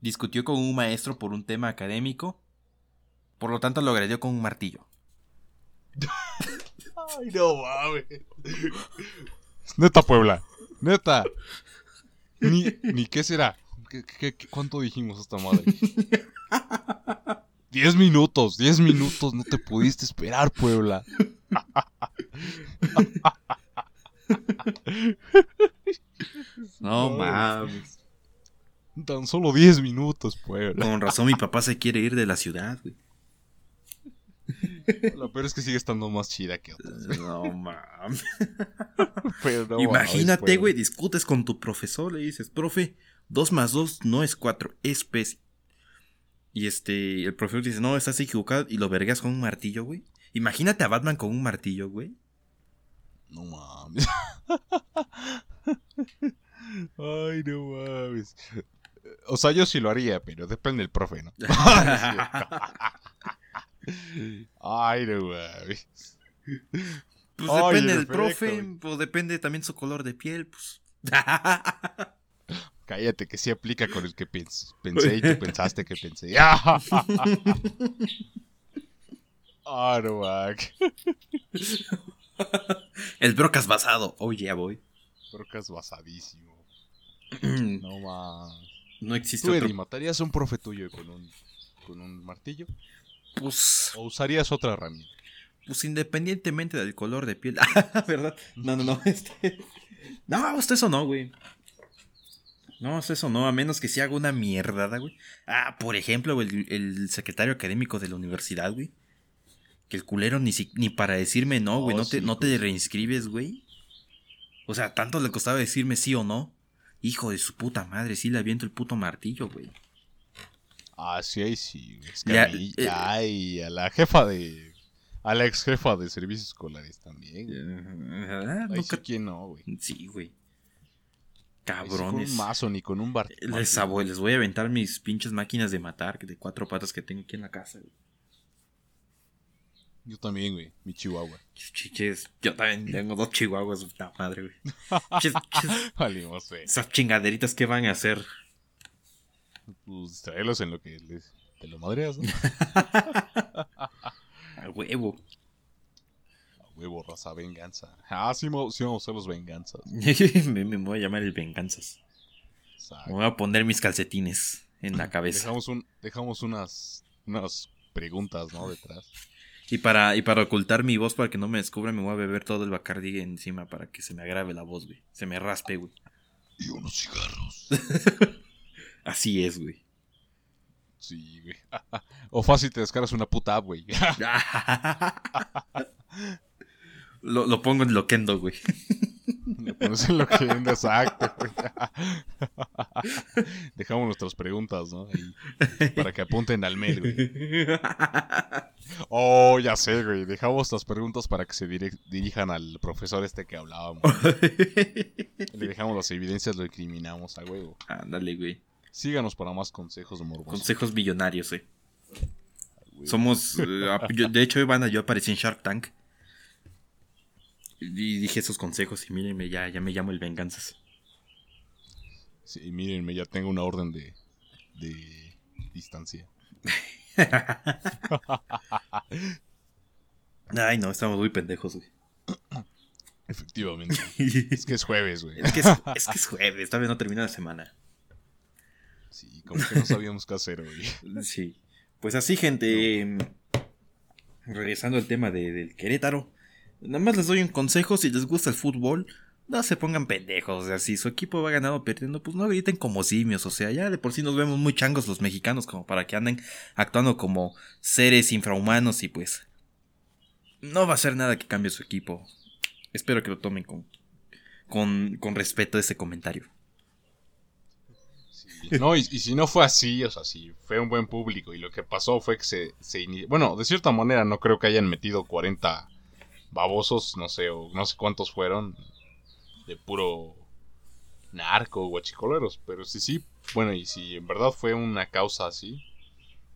discutió con un maestro por un tema académico. Por lo tanto, lo agredió con un martillo. Ay, no mames. Neta, Puebla. Neta. Ni, ni qué será. ¿Qué, qué- qué- cuánto dijimos esta madre? <laughs> Diez minutos, diez minutos. No te pudiste esperar, Puebla. No mames. Tan solo diez minutos, Puebla. Con razón, mi papá se quiere ir de la ciudad, güey. Lo peor es que sigue estando más chida que otras. No mames. <laughs> Pero no mames, Imagínate, güey, discutes con tu profesor, le dices, profe, 2 más 2 no es 4, es pez. Y este, el profesor dice, no, estás equivocado, y lo vergas con un martillo, güey. Imagínate a Batman con un martillo, güey. No mames. <laughs> Ay, no mames. O sea, yo sí lo haría, pero depende del profe, ¿no? <laughs> Ay, no mames. Pues Ay, depende del profe, pues depende también su color de piel, pues. <laughs> Cállate, que sí aplica con el que pens- pensé y tú <laughs> pensaste que pensé. <laughs> Ah, no el brocas basado, oh yeah, boy. Brocas basadísimo. <clears throat> no No mames. existe ¿Tú, otro. Eddie, matarías a un profe tuyo con un, con un martillo? Pues, ¿O usarías otra herramienta? pues independientemente del color de piel. <laughs> ¿Verdad? No, no, no. Este... No, hasta eso no, güey. No, hasta eso no, a menos que se haga una mierdada, güey. Ah, por ejemplo, el, el secretario académico de la universidad, güey. Que el culero ni, si- ni para decirme no, güey. Oh, no te, sí, no te pues. reinscribes, güey. O sea, tanto le costaba decirme sí o no. Hijo de su puta madre, sí le aviento el puto martillo, güey. Ah, sí, ahí sí. güey. Es que Ya, a mí- eh, ay, a la jefa de. A la ex jefa de servicios escolares también. güey. Ahí sí, nunca- ¿quién no, güey? Sí, güey. Sí con Cabrones. un mazo ni con un bar. Les, abo- les voy a aventar mis pinches máquinas de matar de cuatro patas que tengo aquí en la casa. güey. Yo también, güey. Mi chihuahua. Chiches, yo también tengo dos chihuahuas, puta madre, güey. Chis- chis- <laughs> Valimos, güey. esas chingaderitas que van a hacer. Pues traerlos en lo que les. Te lo madreas, ¿no? <laughs> A huevo. Huevo, raza, venganza. Ah, sí, sí vamos a hacer los venganzas. <laughs> me, me voy a llamar el Venganzas. Exacto. Me voy a poner mis calcetines en la <laughs> cabeza. Dejamos, un, dejamos unas, unas preguntas, ¿no? Detrás. Y para, y para ocultar mi voz para que no me descubran, me voy a beber todo el Bacardi encima para que se me agrave la voz, güey. Se me raspe, güey. Y unos cigarros. <laughs> Así es, güey. Sí, güey. o fácil te descargas una puta app, güey. Lo, lo pongo en Loquendo, güey. <laughs> Le pones en lo que anda exacto, güey. <laughs> Dejamos nuestras preguntas, ¿no? Para que apunten al mail, güey. <laughs> Oh, ya sé, güey. Dejamos las preguntas para que se dirijan al profesor este que hablábamos. Le dejamos las evidencias, lo incriminamos a huevo. Ándale, güey. Síganos para más consejos morbosos. Consejos millonarios, eh. Somos. eh, yo- de hecho, Ivana, yo aparecí en Shark Tank. Y dije esos consejos y mírenme, ya, ya me llamo el Venganzas. Sí, mírenme, ya tengo una orden de, de distancia. <laughs> Ay, no, estamos muy pendejos, güey. <coughs> Efectivamente. es <laughs> Es que es jueves, güey. que es, es que es jueves, todavía no termina la semana. Sí, como que no sabíamos qué hacer, güey. Sí. Pues así, gente. em, Regresando al tema de- del Querétaro. Nada más les doy un consejo. Si les gusta el fútbol, no se pongan pendejos. O sea, si su equipo va ganando o perdiendo, pues no griten como simios. O sea, ya de por sí nos vemos muy changos los mexicanos como para que anden actuando como seres infrahumanos y pues... No va a ser nada que cambie su equipo. Espero que lo tomen con, con, con respeto ese comentario. No, y, si no fue así, o sea, si fue un buen público y lo que pasó fue que se, Bueno, de cierta manera no creo que hayan metido 40 babosos, no sé, o no sé cuántos fueron, de puro narco o guachicoleros, pero sí, sí, bueno, y si en verdad fue una causa así,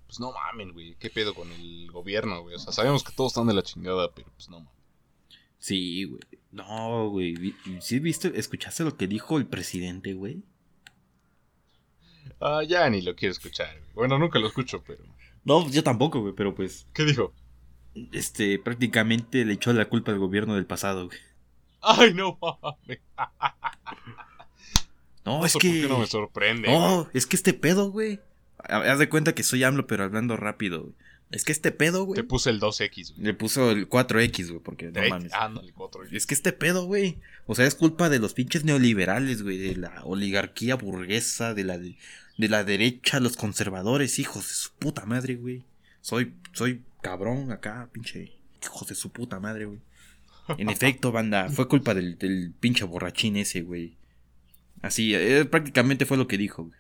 pues no mamen, güey, qué pedo con el gobierno, güey, o sea, sabemos que todos están de la chingada, pero pues no mames. Sí, güey. No, güey. ¿Sí viste? ¿Escuchaste lo que dijo el presidente, güey? Ah, ya ni lo quiero escuchar, güey. Bueno, nunca lo escucho, pero... No, yo tampoco, güey, pero pues. ¿Qué dijo? Este, prácticamente le echó la culpa al gobierno del pasado, güey. Ay, no mames. <laughs> No, No es que. no me sorprende. güey. No, es que este pedo, güey. Haz de cuenta que soy AMLO, pero hablando rápido, güey. Es que este pedo, güey. Te puse el 2X, güey. Le puso el 4X, güey, porque no mames. ándale, 4X. Es que este pedo, güey. O sea, es culpa de los pinches neoliberales, güey. De la oligarquía burguesa, de la, de, de la derecha, los conservadores, hijos de su puta madre, güey. Soy, soy cabrón acá, pinche. Hijos de su puta madre, güey. En efecto, banda, fue culpa del, del pinche borrachín ese, güey. Así, eh, prácticamente fue lo que dijo, güey.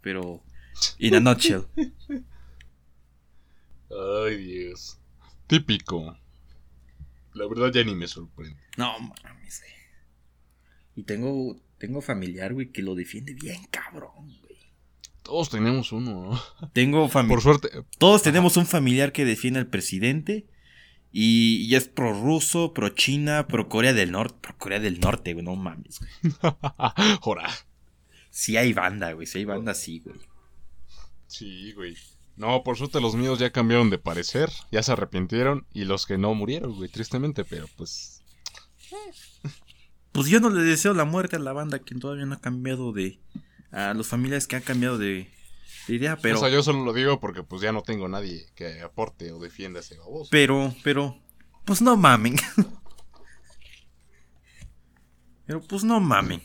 Pero, in a nutshell. Ay, Dios. Típico. La verdad ya ni me sorprende. No mames, güey. Y tengo, tengo familiar, güey, que lo defiende bien cabrón. Todos tenemos uno, ¿no? Tengo familiar. Por suerte. Todos tenemos un familiar que defiende al presidente. Y, y es pro ruso, pro China, pro Corea del Norte. Pro Corea del Norte, güey, no mames, güey. <laughs> Jora. Sí hay banda, güey. Sí hay banda así, güey. Sí, güey. No, por suerte los míos ya cambiaron de parecer. Ya se arrepintieron. Y los que no murieron, güey, tristemente. Pero pues. Pues yo no le deseo la muerte a la banda que todavía no ha cambiado de. A los familiares que han cambiado de, de idea, pero. O sea, yo solo lo digo porque pues ya no tengo nadie que aporte o defienda ese baboso. Pero, pero. Pues no mamen. <laughs> pero pues no mamen.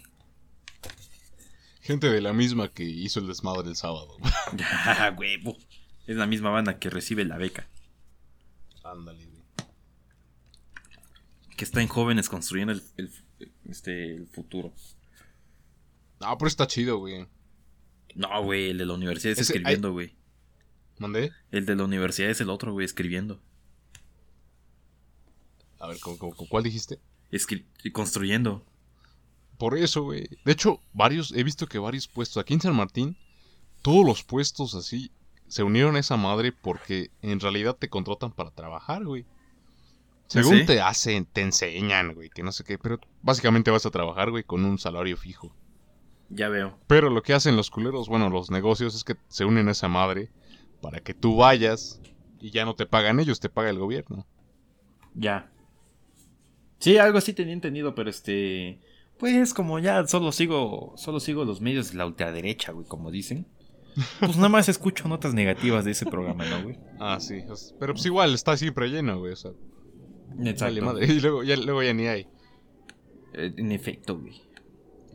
Gente de la misma que hizo el desmadre el sábado. <laughs> Huevo. Es la misma banda que recibe la beca. Ándale, güey. Que está en jóvenes construyendo el, el- este, el futuro. No, pero está chido, güey. No, güey, el de la universidad es Ese- escribiendo, güey. ¿Mandé? El de la universidad es el otro, güey, escribiendo. A ver, ¿cómo, cómo- cómo- cuál dijiste? Escri- construyendo. Por eso, güey. De hecho, varios, he visto que varios puestos, aquí en San Martín, todos los puestos así se unieron a esa madre porque en realidad te contratan para trabajar, güey. Según sí? te hacen, te enseñan, güey, que no sé qué, pero básicamente vas a trabajar, güey, con un salario fijo. Ya veo. Pero lo que hacen los culeros, bueno, los negocios es que se unen a esa madre para que tú vayas y ya no te pagan ellos, te paga el gobierno. Ya. Sí, algo así tenía entendido, pero este. Pues como ya solo sigo. Solo sigo los medios de la ultraderecha, güey, como dicen. Pues nada más escucho notas negativas de ese programa, ¿no, güey? <laughs> Ah, sí. Pero pues igual está siempre lleno, güey. O sea, Exacto. madre. <laughs> Y luego ya, luego ya ni hay. Eh, En efecto, güey.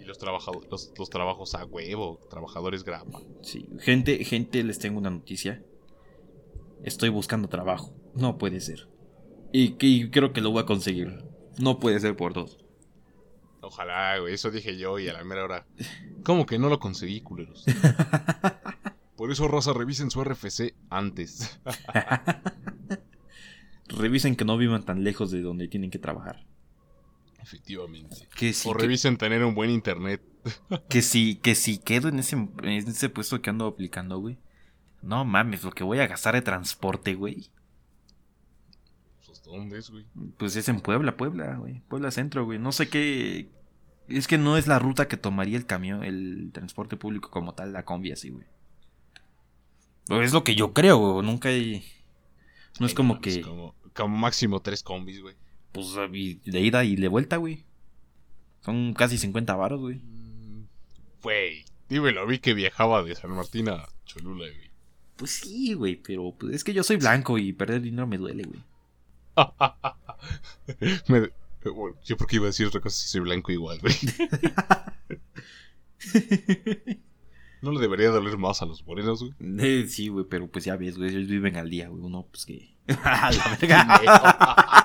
Y los, trabajadores, los, los trabajos a huevo, trabajadores grapa. Sí. Gente, gente, les tengo una noticia. Estoy buscando trabajo. No puede ser. Y, y creo que lo voy a conseguir. No puede ser por dos. Ojalá, güey. Eso dije yo y a la mera hora. ¿Cómo que no lo conseguí, culeros? <laughs> Por eso, Rosa, revisen su RFC antes. <laughs> Revisen que no vivan tan lejos de donde tienen que trabajar. Efectivamente. Que o que, revisen tener un buen internet. <laughs> que si, que si quedo en ese, en ese puesto que ando aplicando, güey. No mames, lo que voy a gastar de transporte, güey. Pues, ¿Dónde es, güey? Pues es en Puebla, Puebla, güey. Puebla Centro, güey. No sé qué. Es que no es la ruta que tomaría el camión, el transporte público como tal, la combi así, güey. Es lo que yo creo, güey. Nunca hay. No es como que. Como, como máximo tres combis, güey. Pues de ida y de vuelta, güey. Son casi 50 varos, güey. Mm, Güey, dímelo, vi que viajaba de San Martín a Cholula, güey. Pues sí, güey, pero pues, es que yo soy blanco y perder dinero me duele, güey. <laughs> Me- bueno, yo porque iba a decir otra cosa si soy blanco igual, güey. <laughs> No le debería doler más a los morenos, güey. Eh, sí, güey, pero pues ya ves, güey, ellos viven al día, güey. Uno, pues que. <laughs> A la verga.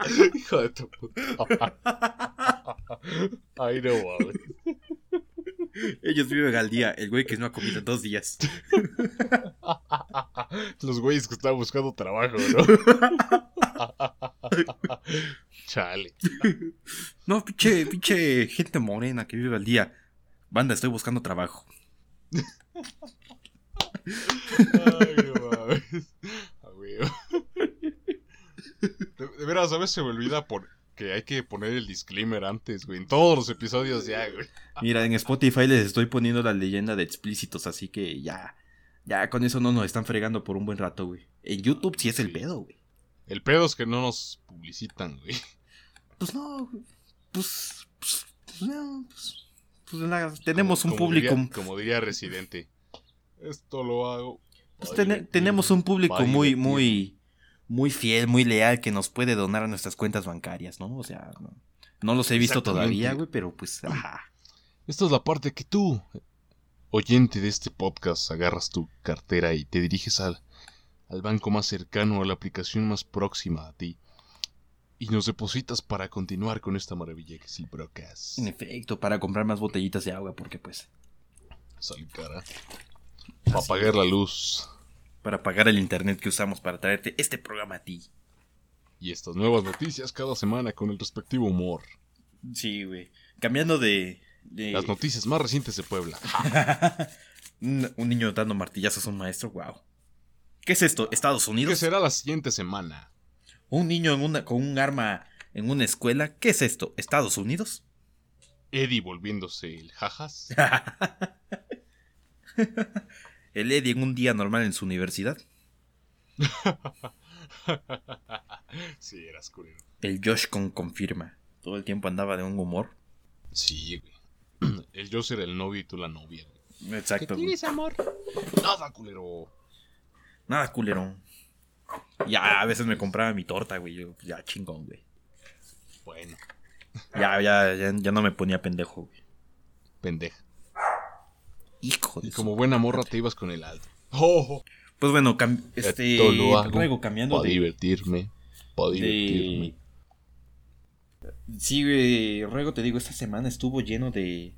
<laughs> Hijo de tu puta. <laughs> Ay, no mames. Ellos viven al día, el güey que no ha comido en dos días. <laughs> Los güeyes que están buscando trabajo, ¿no? Chale. No, pinche, pinche gente morena que vive al día. Banda, estoy buscando trabajo. Ay, no mames. A huevo. De, de veras, a veces se me olvida por que hay que poner el disclaimer antes, güey. En todos los episodios ya, güey. Mira, en Spotify les estoy poniendo la leyenda de explícitos, así que ya. Ya con eso no nos están fregando por un buen rato, güey. En YouTube sí es el Sí. pedo, güey. El pedo es que no nos publicitan, güey. Pues no. Pues. Pues, pues no, pues, pues nada, tenemos Como- un como público. diría- como diría Residente. Esto lo hago. pues tenemos un público muy, muy. Muy fiel, muy leal que nos puede donar a nuestras cuentas bancarias, ¿no? O sea, no, no los he visto todavía, güey, pero pues. Ajá. Esta es la parte que tú, oyente de este podcast, agarras tu cartera y te diriges al, al banco más cercano, a la aplicación más próxima a ti. Y nos depositas para continuar con esta maravilla que es el broadcast. En efecto, para comprar más botellitas de agua, porque pues. Sale cara. Para apagar la luz Para pagar el internet que usamos para traerte este programa a ti. y estas nuevas noticias cada semana con el respectivo humor. Sí, güey. Cambiando de. de- Las noticias más recientes de Puebla. <laughs> un, un niño dando martillazos a un maestro, wow. ¿Qué es esto? ¿Estados ¿Qué Unidos? será la siguiente semana? ¿Un niño en una, con un arma en una escuela? ¿Qué es esto? ¿Estados Unidos? Eddie volviéndose el jajas. <laughs> ¿El Eddie en un día normal en su universidad? <laughs> sí, eras culero. El Josh con confirma. Todo el tiempo andaba de un humor. Sí, güey. <clears throat> El yo era el novio y tú la novia, güey. Exacto. güey. amor? Nada, culero. Nada culerón. Ya, a veces me compraba mi torta, güey. Yo, ya chingón, güey. Bueno, Ya, ya, ya, ya no me ponía pendejo, güey. pendeja. Hijo de Y como buena morra te ibas con el alto. Oh, Pues bueno, cam- este. Luego cambiando para de, divertirme. Para divertirme. de... Sí, güey, Ruego, te digo, esta semana estuvo lleno de...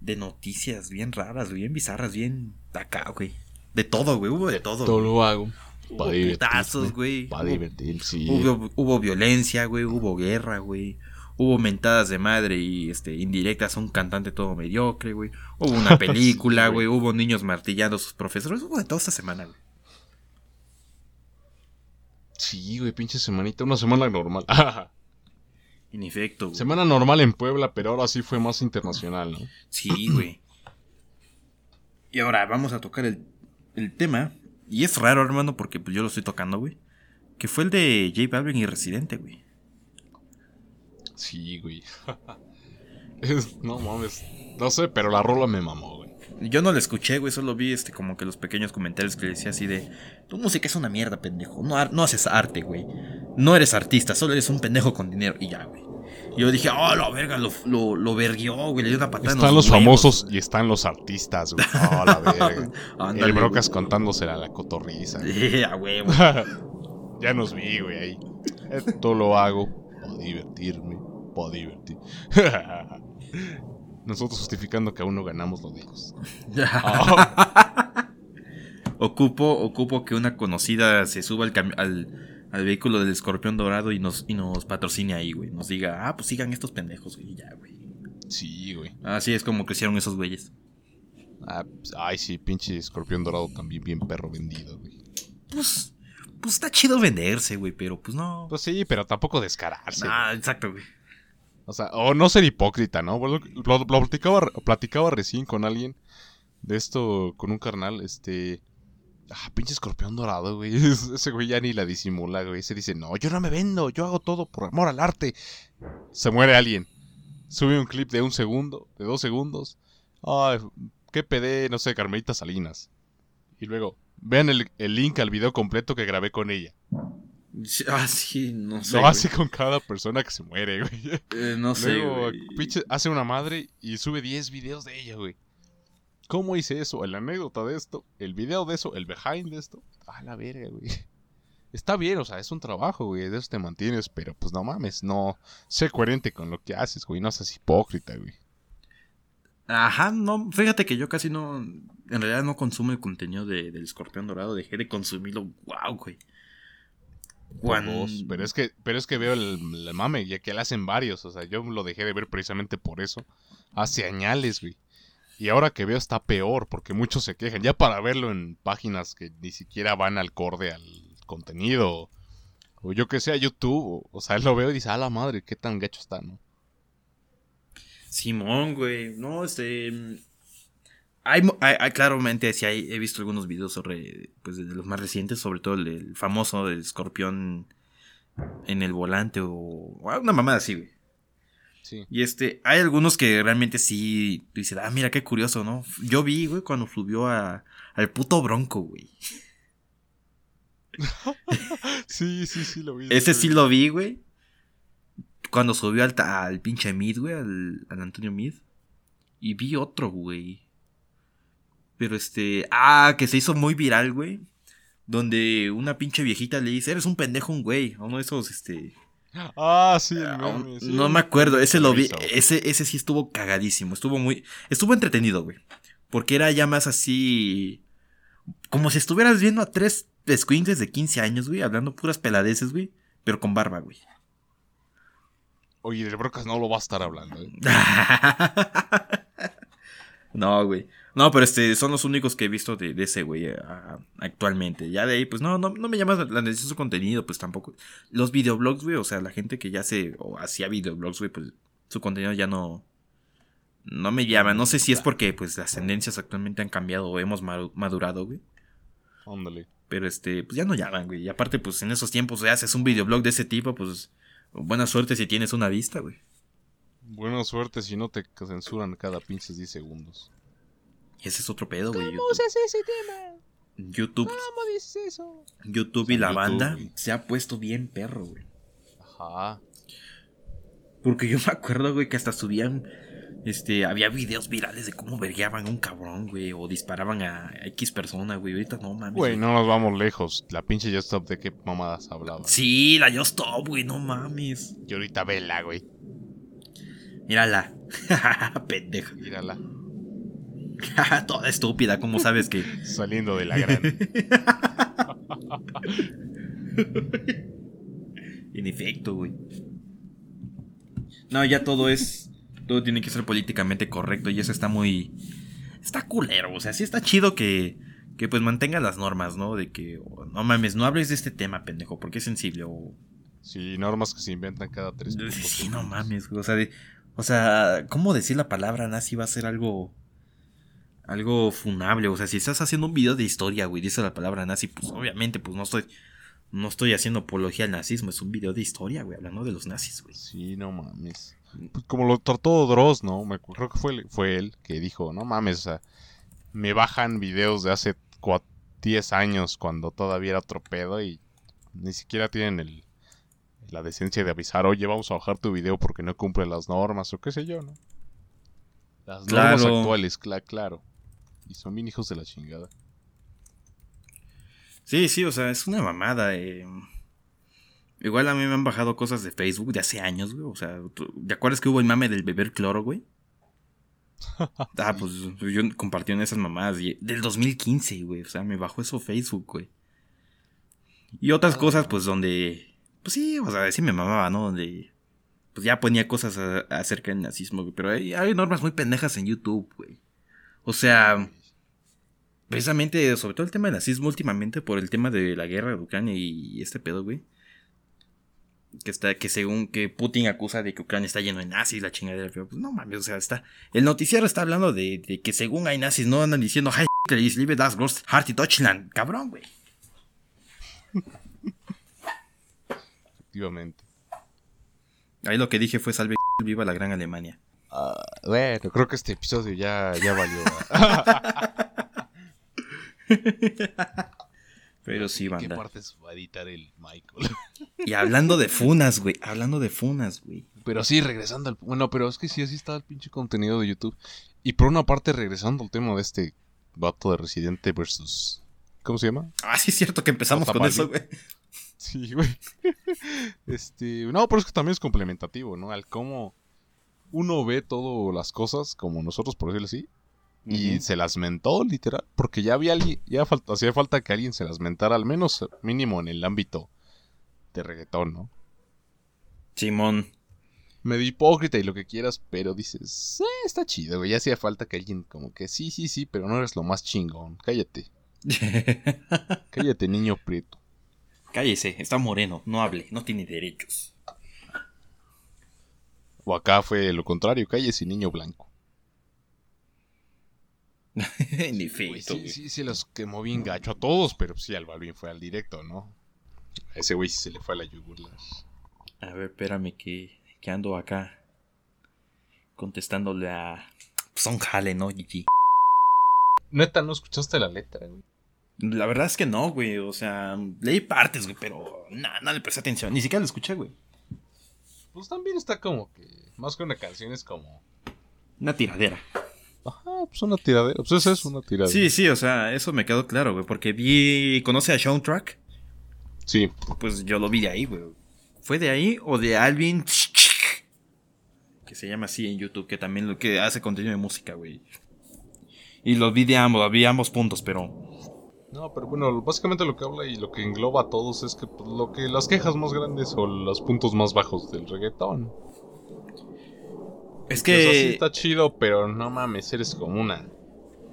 De noticias bien raras, bien bizarras, bien acá, güey. De todo, güey, hubo de todo. Todo güey. lo hago Hubo para divertirme. putazos, güey. Para Hubo- divertirme, sí. Hubo, hubo violencia, güey, hubo guerra, güey. Hubo mentadas de madre y este indirectas a un cantante todo mediocre, güey. Hubo una <laughs> película, güey. Hubo niños martillando a sus profesores. Hubo de toda esta semana, güey. Sí, güey, pinche semanita. Una semana normal. <laughs> En efecto, güey. semana normal en Puebla, pero ahora sí fue más internacional, ¿no? Sí, güey. Y ahora vamos a tocar el, el tema. Y es raro, hermano, porque pues, yo lo estoy tocando, güey. Que fue el de J Balvin y Residente, güey. Sí, güey. <laughs> Es- no mames. No sé, pero la rola me mamó, güey. Yo no lo escuché, güey, solo vi este como que los pequeños comentarios que le decía así de Tu música es una mierda, pendejo. No, no haces arte, güey. No eres artista, solo eres un pendejo con dinero. Y ya, güey. Y yo dije, oh, la verga, lo, lo, lo verguió, güey. Le dio una patada en Están los huevos, famosos güey. y están los artistas, güey. Oh, <laughs> la verga. El Brocas güey. contándosela a la cotorriza. <laughs> güey. A huevo. ya nos vi, güey, ahí. Esto lo hago para divertirme, divertir. <laughs> Nosotros justificando que aún no ganamos lo de ellos. Ah, Ocupo, ocupo que una conocida se suba al, al, al vehículo del escorpión dorado y nos, y nos patrocine ahí, güey. Nos diga, ah, pues sigan estos pendejos, güey. Ya, güey. sí, güey. Así es como crecieron esos güeyes. Ah, pues, ay, sí, pinche escorpión dorado también bien perro vendido, güey. Pues, pues está chido venderse, güey, pero pues no. Pues sí, pero tampoco descararse. Ah, exacto, güey. O sea, o no ser hipócrita, ¿no? Lo, platicaba, platicaba recién con alguien de esto, con un carnal, este... Ah, pinche escorpión dorado, güey. <laughs> Es- Ese güey ya ni la disimula, güey. Se dice, no, yo no me vendo, yo hago todo por amor al arte. Se muere alguien. Sube un clip de un segundo, de dos segundos. Ay, qué pedé, no sé, Carmelita Salinas. Y luego, vean el, el link al video completo que grabé con ella. <laughs> Ah, sí, no sé. Lo güey. hace con cada persona que se muere, <laughs> güey. Eh, no sé, Luego, pinche, hace una madre y sube 10 videos de ella, güey. ¿Cómo hice eso? La anécdota de esto, el video de eso, el behind de esto. A la verga, güey. <laughs> Está bien, o sea, es un trabajo, güey. De eso te mantienes, pero pues no mames, no. Sé coherente con lo que haces, güey. No seas hipócrita, güey. Ajá, no, fíjate que yo casi no, en realidad no consumo el contenido de, del escorpión dorado, dejé de consumirlo, wow, güey. Cuando... Pero es que, pero es que veo el, el, mame, ya que le hacen varios, o sea, yo lo dejé de ver precisamente por eso, hace añales, güey. Y ahora que veo está peor, porque muchos se quejan, ya para verlo en páginas que ni siquiera van al acorde al contenido, o yo que sea YouTube, o, sea, él lo veo y dice, a la madre, qué tan gacho está, ¿no? Simón, güey. No, este. Hay, hay, claramente, sí, hay, he visto algunos videos sobre, pues, de los más recientes, sobre todo el, famoso del escorpión en el volante o, una mamada así, güey. Sí. Y este, hay algunos que realmente sí dicen, ah, mira qué curioso, ¿no? Yo vi, güey, cuando subió a, al puto bronco, güey. <laughs> sí, sí, sí, lo vi. Ese sí lo vi, güey cuando subió al, al pinche Mid, güey, al, Antonio Mid. Y vi otro, güey. Pero este. Ah, que se hizo muy viral, güey. Donde una pinche viejita le dice: Eres un pendejo, un güey. A uno de esos, este. Ah, sí, No me acuerdo, ese lo vi. Ese, ese sí estuvo cagadísimo. Estuvo muy. Estuvo entretenido, güey. Porque era ya más así. Como si estuvieras viendo a tres squinkles de 15 años, güey, hablando puras peladeces, güey. Pero con barba, güey. Oye, de Brocas no lo va a estar hablando. ¿eh? <laughs> no, güey. No, pero este, son los únicos que he visto de, ese güey eh, actualmente. Ya de ahí, pues no, no, no me llama la atención su contenido, pues tampoco. Los videoblogs, güey, o sea, la gente que ya se, o hacía videoblogs, güey, pues su contenido ya no, no me llama. No sé si es porque, pues, las tendencias actualmente han cambiado o hemos madurado, güey. Ándale. Pero este, pues ya no llaman, güey. Y aparte, pues en esos tiempos, ya haces un videoblog de ese tipo, pues Buena suerte si tienes una vista, güey. Buena suerte si no te censuran cada pinche 10 segundos. Ese es otro pedo, güey. ¿Cómo usas ese tema? YouTube. ¿Cómo dices eso? YouTube y la banda se ha puesto bien perro, güey. Ajá. Porque yo me acuerdo, güey, que hasta subían. Este, había videos virales de cómo vergueaban a un cabrón, güey, o disparaban a X persona, güey. Ahorita no mames. Güey, no nos vamos lejos. La pinche Just Stop, ¿de qué mamadas hablaba? Sí, la Just Stop, güey, no mames. Y ahorita vela, güey. Mírala. <laughs> Pendeja. Mírala. <laughs> Toda estúpida, ¿cómo sabes que? <laughs> Saliendo de la gran. <laughs> en efecto, güey. No, ya todo es todo tiene que ser políticamente correcto y eso está muy... Está culero, o sea, sí está chido que, que pues mantenga las normas, ¿no? De que, oh, no mames, no hables de este tema, pendejo, porque es sensible o... Sí, normas que se inventan cada tres minutos. Sí, no mames, o sea, o sea, ¿cómo decir la palabra nazi va a ser algo... Algo funable, o sea, si estás haciendo un video de historia, güey, dice la palabra nazi, pues obviamente, pues no estoy... No estoy haciendo apología al nazismo, es un video de historia, güey, hablando de los nazis, güey. Sí, no mames. Pues, como lo trató Dross, ¿no? Me, creo que fue, fue él que dijo, no mames, o sea, me bajan videos de hace 10 años cuando todavía era otro pedo y ni siquiera tienen el, la decencia de avisar, oye, vamos a bajar tu video porque no cumple las normas o qué sé yo, ¿no? Las normas actuales, claro. Y son bien hijos de la chingada. Sí, sí, o sea, es una mamada. Eh. Igual a mí me han bajado cosas de Facebook de hace años, güey. O sea, ¿te acuerdas que hubo el mame del beber cloro, güey? <laughs> ah, pues yo compartí en esas mamadas del 2015, güey. O sea, me bajó eso Facebook, güey. Y otras cosas, pues, donde... Pues sí, o sea, sí me mamaba, ¿no? Donde... Pues ya ponía cosas acerca del nazismo, güey. Pero hay, hay normas muy pendejas en YouTube, güey. O sea... Precisamente, sobre todo el tema del nazismo últimamente, por el tema de la guerra de Ucrania y este pedo, güey que está que según que Putin acusa de que Ucrania está lleno de nazis la chingadera pues no mames o sea está el noticiero está hablando de, que según hay nazis no andan diciendo hey liebe das Groß Harty Deutschland cabrón güey. Efectivamente. Ahí lo que dije fue salve viva la gran Alemania uh, bueno creo que este episodio ya ya valió <laughs> Pero sí, banda. ¿Qué partes va a editar el Michael? y hablando de funas, güey. Hablando de funas, güey. Pero sí, regresando al... Bueno, pero es que sí, así está el pinche contenido de YouTube. Y por una parte, regresando al tema de este vato de Residente versus... ¿Cómo se llama? Ah, sí es cierto que empezamos con eso, güey. <laughs> Sí, güey. <laughs> Este... No, pero es que también es complementativo, ¿no? Al cómo... uno ve todas las cosas como nosotros, por decirlo así, y se las mentó, literal, porque ya había alguien, ya falta, hacía falta que alguien se las mentara, al menos mínimo en el ámbito de reggaetón, ¿no? Simón. Medio hipócrita y lo que quieras, pero dices, eh, está chido, güey, ya hacía falta que alguien como que sí, sí, sí, pero no eres lo más chingón, cállate, <laughs> cállate, niño prieto. Cállese, está moreno, no hable, no tiene derechos. O acá fue lo contrario, cállese, niño blanco. <laughs> Ni feito, sí, sí, se los quemó bien gacho a todos, pero sí, al Balvin fue al directo, ¿no? A ese güey sí se le fue a la yugular. A ver, espérame que, que ando acá contestándole a... Son jale, ¿no, Gigi? Neta, ¿no escuchaste la letra, güey? La verdad es que no, güey. O sea, leí partes, güey, pero nada, no le presté atención. Ni siquiera lo escuché, güey. Pues también está como que, más que una canción, es como... Una tiradera. Ajá, pues una tiradera. Pues eso es una tiradera. Sí, sí, o sea, eso me quedó claro, güey. Porque vi. ¿Conoce a Soundtrack? Sí. Pues yo lo vi de ahí, güey. ¿Fue de ahí o de Alvin? Que se llama así en YouTube, que también lo que hace contenido de música, güey. Y los vi de ambos, vi ambos puntos, pero. No, pero bueno, básicamente lo que habla y lo que engloba a todos es que pues, lo que las quejas más grandes o los puntos más bajos del reggaetón. Es Que... O sea, sí está chido, pero no mames, eres como una...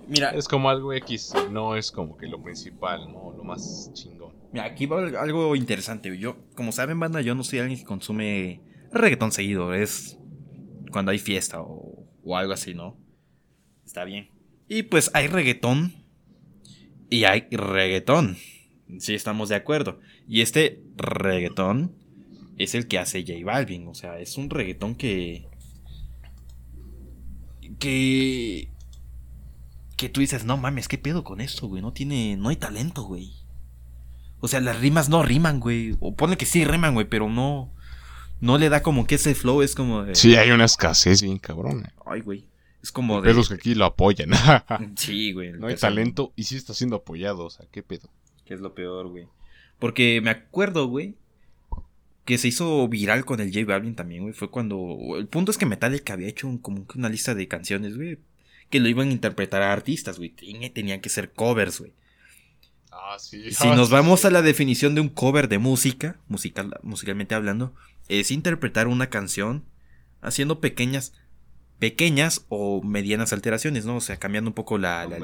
Mira, Es como algo X, no es como que lo principal, ¿no? Lo más chingón. Mira, aquí va algo interesante. Yo, como saben, banda, yo no soy alguien que consume reggaetón seguido. Es cuando hay fiesta o, o algo así, ¿no? Está bien. Y pues hay reggaetón y hay reggaetón. Sí, estamos de acuerdo. Y este reggaetón es el que hace J Balvin. O sea, es un reggaetón que... Que... Que tú dices, no mames, ¿qué pedo con esto, güey? No tiene... No hay talento, güey. O sea, las rimas no riman, güey. O pone que sí riman, güey, pero no. No le da como que ese flow es como de. Sí, hay una escasez bien cabrona. Ay, güey. Es como de. Pedos que aquí lo apoyan. <laughs> Sí, güey. no hay talento y sí está siendo apoyado, o sea, ¿qué pedo? Que es lo peor, güey. Porque me acuerdo, güey. Que se hizo viral con el J Balvin también, güey. Fue cuando. El punto es que Metallica había hecho un- como una lista de canciones, güey. Que lo iban a interpretar a artistas, güey. Ten- Tenían que ser covers, güey. Ah, sí. Si nos vamos a la definición de un cover de música, musical, musicalmente hablando, es interpretar una canción haciendo pequeñas, pequeñas o medianas alteraciones, ¿no? O sea, cambiando un poco la, la,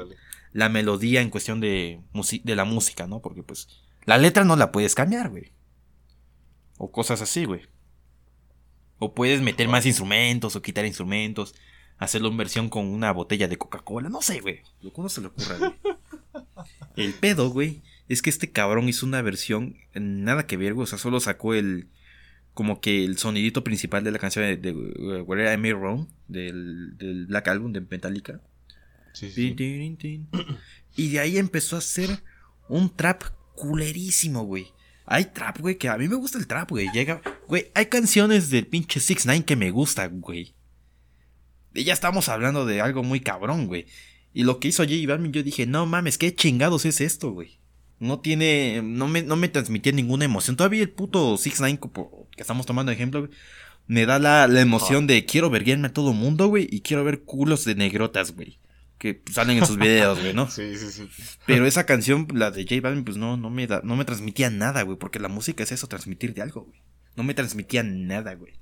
la melodía en cuestión de, de la música, ¿no? Porque pues la letra no la puedes cambiar, güey. O cosas así, güey. O puedes meter más instrumentos o quitar instrumentos, hacerlo en versión con una botella de Coca-Cola, no sé, güey. Lo que uno se le ocurra, güey. <laughs> El pedo, güey, es que este cabrón hizo una versión nada que ver, güey. O sea, solo sacó el. Como que el sonidito principal de la canción de, de Where I May Roam, del, del Black Album de Metallica. Sí, sí. Y de ahí empezó a hacer un trap culerísimo, güey. Hay trap, güey, que a mí me gusta el trap, güey. Llega, güey, hay canciones del pinche 6 9 que me gustan, güey. Y ya estamos hablando de algo muy cabrón, güey. Y lo que hizo J Balvin, yo dije, no mames, qué chingados es esto, güey. No tiene, no me, no me transmitía ninguna emoción. Todavía el puto 6 9 que estamos tomando ejemplo, güey, me da la, la emoción de quiero verguiarme a todo mundo, güey, y quiero ver culos de negrotas, güey. Que salen en sus <laughs> videos, güey, ¿no? Sí, sí, sí. Pero esa canción, la de J Balvin, pues no, no me da, no me transmitía nada, güey. Porque la música es eso, transmitir de algo, güey. No me transmitía nada, güey.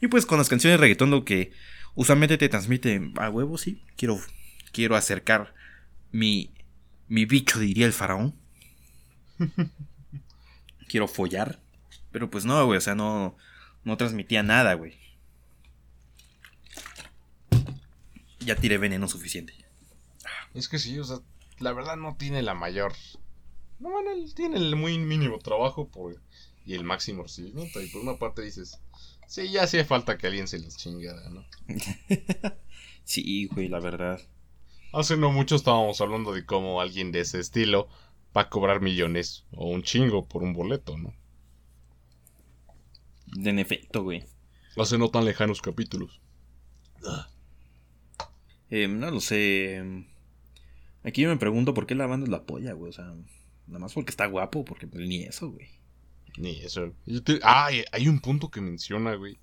Y pues con las canciones de reggaetón lo que usualmente te transmite a huevo, sí. Quiero, quiero acercar mi, mi bicho, diría el faraón. <laughs> quiero follar. Pero pues no, güey, o sea, no, no transmitía nada, güey. Ya tiré veneno suficiente. Es que sí, o sea, la verdad no tiene la mayor. No, bueno, él tiene el muy mínimo trabajo por... y el máximo recibimiento. Y por una parte dices, sí, ya hacía falta que alguien se los chingara, ¿no? <laughs> Sí, güey, la verdad. Hace no mucho estábamos hablando de cómo alguien de ese estilo va a cobrar millones o un chingo por un boleto, ¿no? En efecto, güey. Hace no tan lejanos capítulos. Eh, no lo sé. Aquí yo me pregunto por qué la banda lo apoya, güey. O sea, nada más porque está guapo, porque pues, ni eso, güey. Ni eso. Te- Ah, hay- un punto que menciona, güey.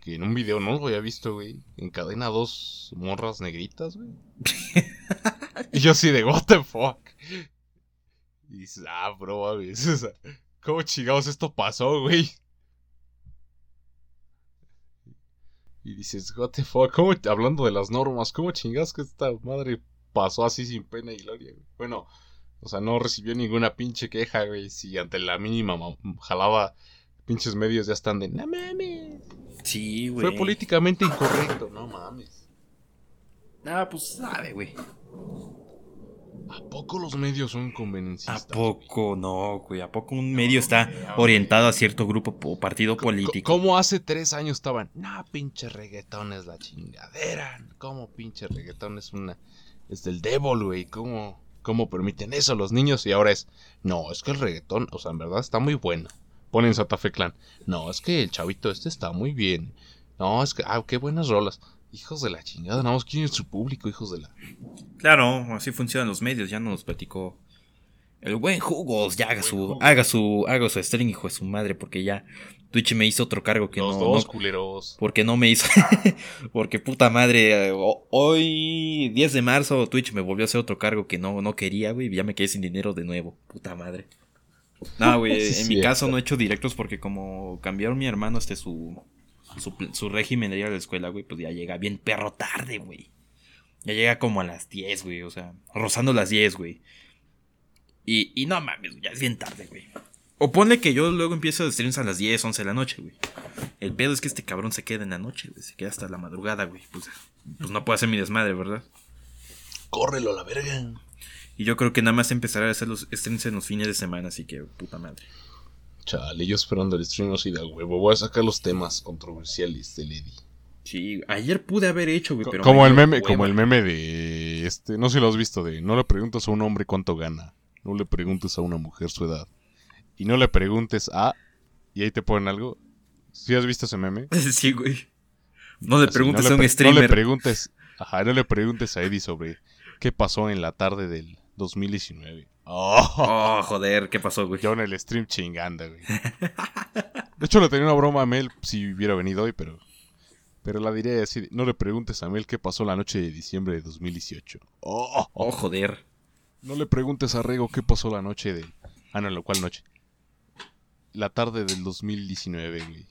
que en un video no lo había visto, güey, encadena dos morras negritas, güey. <laughs> y yo así de, what the fuck. Y dices, ah, bro, sea, ¿cómo chingados esto pasó, güey? Y dices, what the fuck, ¿cómo, hablando de las normas, ¿cómo chingados que esta madre pasó así sin pena y gloria, güey? Bueno, o sea, no recibió ninguna pinche queja, güey, si ante la mínima ma- jalaba pinches medios ya están de, no mames. Sí, güey. Fue políticamente incorrecto, no mames. Ah, pues sabe, güey. ¿A poco los medios son ¿A convenienciistas? poco no, güey? ¿A poco un medio está orientado a cierto grupo o partido político? Co- ¿Cómo hace tres años estaban? No, pinche reggaetón es la chingadera. ¿Cómo pinche reggaetón es una... Es del devil, güey? ¿Cómo, ¿Cómo permiten eso los niños? Y ahora es... No, es que el reggaetón, o sea, en verdad está muy bueno. Ponen Santa Fe Clan. No, es que el chavito este está muy bien. No, es que... Ah, qué buenas rolas. Hijos de la chingada, nada más quién es su público, hijos de la... Claro, así funcionan los medios, ya nos platicó. El buen Jugos, ya haga su, Jugos. haga su, haga su stream, hijo de su madre, porque ya Twitch me hizo otro cargo que los no, dos no- culeros. porque no me hizo, <laughs> porque puta madre, ho- hoy 10 de marzo Twitch me volvió a hacer otro cargo que no, no quería, güey, ya me quedé sin dinero de nuevo, puta madre. No, güey, <laughs> Sí, en mi cierto. caso no he hecho directos porque como cambiaron mi hermano este su, su, su régimen de ir a la escuela, güey, pues ya llega bien perro tarde, güey. Ya llega como a las 10, güey, o sea, rozando las 10, güey. Y, y no mames, ya es bien tarde, güey. O ponle que yo luego empiezo a streams a las 10, 11 de la noche, güey. El pedo es que este cabrón se queda en la noche, güey. Se queda hasta la madrugada, güey. Pues, pues no puedo hacer mi desmadre, ¿verdad? Córrelo a la verga. Y yo creo que nada más empezaré a hacer los streams en los fines de semana, así que puta madre. Chale, yo esperando el stream así de huevo. Voy a sacar los temas controversiales de Lady. Sí, ayer pude haber hecho, güey, pero. como me el meme, hueva. como el meme de este, no sé si lo has visto de no le preguntes a un hombre cuánto gana, no le preguntes a una mujer su edad y no le preguntes a y ahí te ponen algo. ¿Sí has visto ese meme? <laughs> sí, güey. No le Así, preguntes no le a un streamer. No le preguntes, ajá, no le preguntes a Eddie sobre qué pasó en la tarde del 2019. Oh, Oh, joder, ¿qué pasó, güey? yo en el stream chingando, güey. De hecho le tenía una broma a Mel si hubiera venido hoy, pero pero la diré así, no le preguntes a Mel qué pasó la noche de diciembre de 2018. Oh, Oh, joder. No le preguntes a Rego qué pasó la noche de. Ah, no, ¿lo cual noche? La tarde del 2019, güey.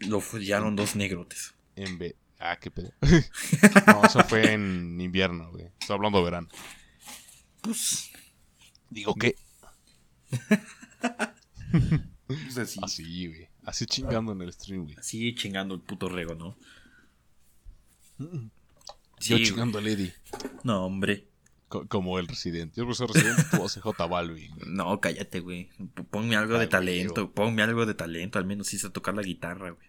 Lo follaron dos negrotes. En B. Ah, qué pedo. <laughs> no, eso fue en invierno, güey. Estoy hablando de verano. Pues. Digo, ¿qué? pues <laughs> así. Así, güey. Así chingando en el stream, güey. Así chingando el puto rego, ¿no? Yo Sí, chingando a Lady. No, hombre. Co- como el residente. Yo, por ser residente, tú vas a J Balvin. güey. No, cállate, güey. P- Ponme algo de talento. güey. Ponme algo de talento. Al menos hice tocar la guitarra, güey.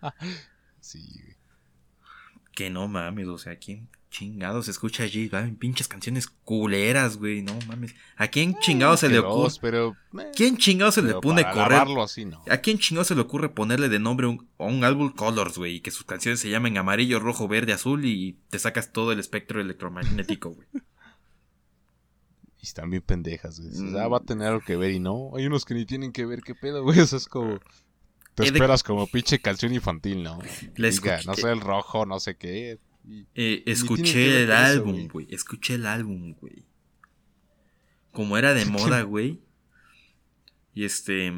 <laughs> Sí, güey. Que no mames, o sea, ¿quién chingados escucha a J Balvin? Pinches canciones culeras, güey. No mames. ¿A quién chingados se le ocurre? Pero. eh, ¿Quién chingados se le pone correr? así, no. ¿A quién chingados se le ocurre ponerle de nombre un, a un álbum Colors, güey? Y que sus canciones se llamen amarillo, rojo, verde, azul y te sacas todo el espectro electromagnético, güey. Y están bien pendejas, güey. Dices, Mm. ah, va a tener algo que ver y no. Hay unos que ni tienen que ver, qué pedo, güey. Eso es como. Te de- esperas como pinche canción infantil, ¿no? La Diga, no sé, el rojo, no sé qué. Y- Eh, escuché el eso, álbum, güey. güey. Escuché el álbum, güey. Como era de <laughs> moda, güey. Y este.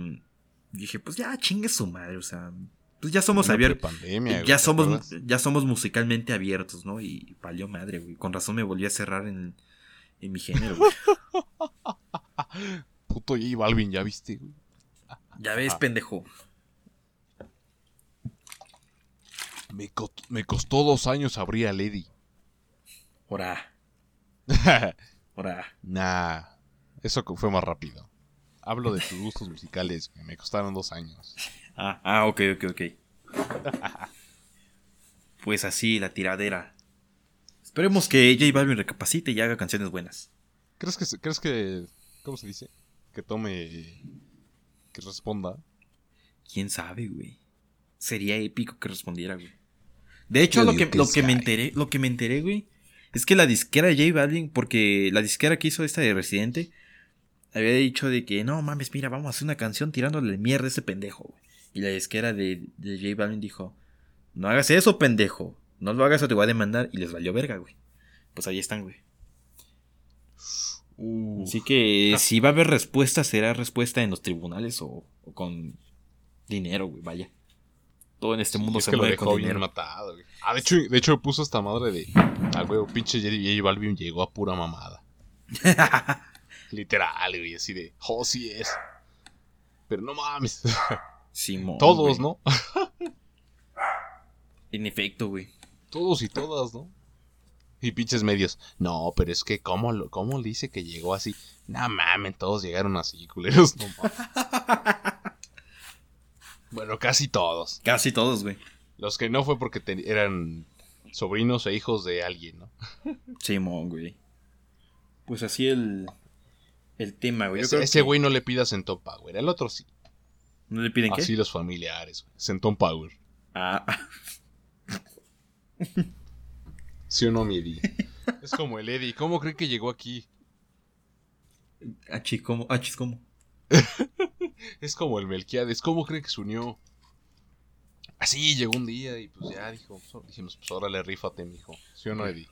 Dije, pues ya chingue su madre, o sea. Pues ya somos abiertos. Ya ¿te somos, ya somos musicalmente abiertos, ¿no? Y valió madre, güey. Con razón me volví a cerrar en, en mi género, güey. <laughs> Puto J Balvin, ¿ya viste, güey? Ya ves, pendejo. Me, co- me costó dos años abrir a Lady. Ora, <laughs> ora. nah, eso fue más rápido. Hablo de tus gustos musicales. Me costaron dos años. Ah, ah, ok, ok, ok. <laughs> Pues así, la tiradera. Esperemos que J Balvin recapacite y haga canciones buenas. ¿Crees que, crees que, cómo se dice? Que tome, que responda. ¿Quién sabe, güey? Sería épico que respondiera, güey. De hecho, lo que, lo que me enteré, lo que me enteré, güey, es que la disquera de J Balvin, porque la disquera que hizo esta de Residente, había dicho de que, no mames, mira, vamos a hacer una canción tirándole mierda a ese pendejo, güey. Y la disquera de, de J Balvin dijo: No hagas eso, pendejo. No lo hagas o te voy a demandar. Y les valió verga, güey. Pues ahí están, güey. Uh, Así que si va a haber respuesta, será respuesta en los tribunales o, o con dinero, güey. Vaya. Todo en este sí, mundo es se que lo dejó con bien dinero. matado, güey. Ah, de hecho, de hecho puso esta madre de. Ah, güey, pinche J J Balvin llegó a pura mamada. <laughs> Literal, güey, así de. Oh, sí es. Pero no mames. <laughs> Simón, Todos, güey. ¿no? <laughs> En efecto, güey. Todos y todas, ¿no? Y pinches medios. No, pero es que, ¿cómo, lo, cómo le dice que llegó así? No mames, todos llegaron así, culeros. No mames. Bueno, casi todos. Casi todos, güey. Los que no fue porque te- eran sobrinos e hijos de alguien, ¿no? <laughs> Simón, güey. Pues así el. El tema, güey. Yo Ese creo ese que- güey no le pidas Centón Power, el otro sí. ¿No le piden qué? Así los familiares, güey. Centón Power. Ah, ¿Sí o no, mi Eddie? es como el Eddie. ¿Cómo creen que llegó aquí? <laughs> achis, ¿cómo? Achis, ¿cómo? <laughs> Es como el Melquiades. ¿Cómo creen que se unió? Así llegó un día y pues ya dijo. pues, dijimos, pues órale, rífate, mijo. ¿Sí o no, Eddie?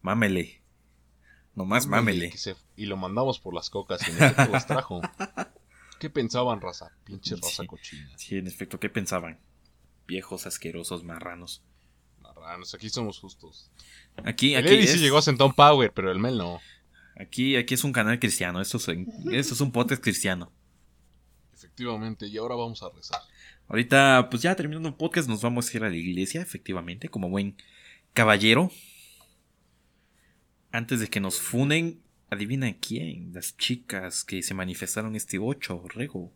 Mámele. Nomás mámele. Se- Y lo mandamos por las cocas y en efecto las trajo. <laughs> ¿Qué pensaban, raza? Pinche raza Sí. cochina. Sí, en efecto, ¿qué pensaban? Viejos, asquerosos, marranos. Marranos, aquí somos justos. Aquí, El aquí Eddie es, sí llegó a Centón Power, pero el Mel no. aquí, aquí es un canal cristiano. Esto es, esto es un podcast cristiano. Efectivamente, y ahora vamos a rezar. Ahorita, pues ya terminando el podcast, nos vamos a ir a la iglesia, efectivamente, como buen caballero. Antes de que nos funen, adivina quién, las chicas que se manifestaron este 8, Rego.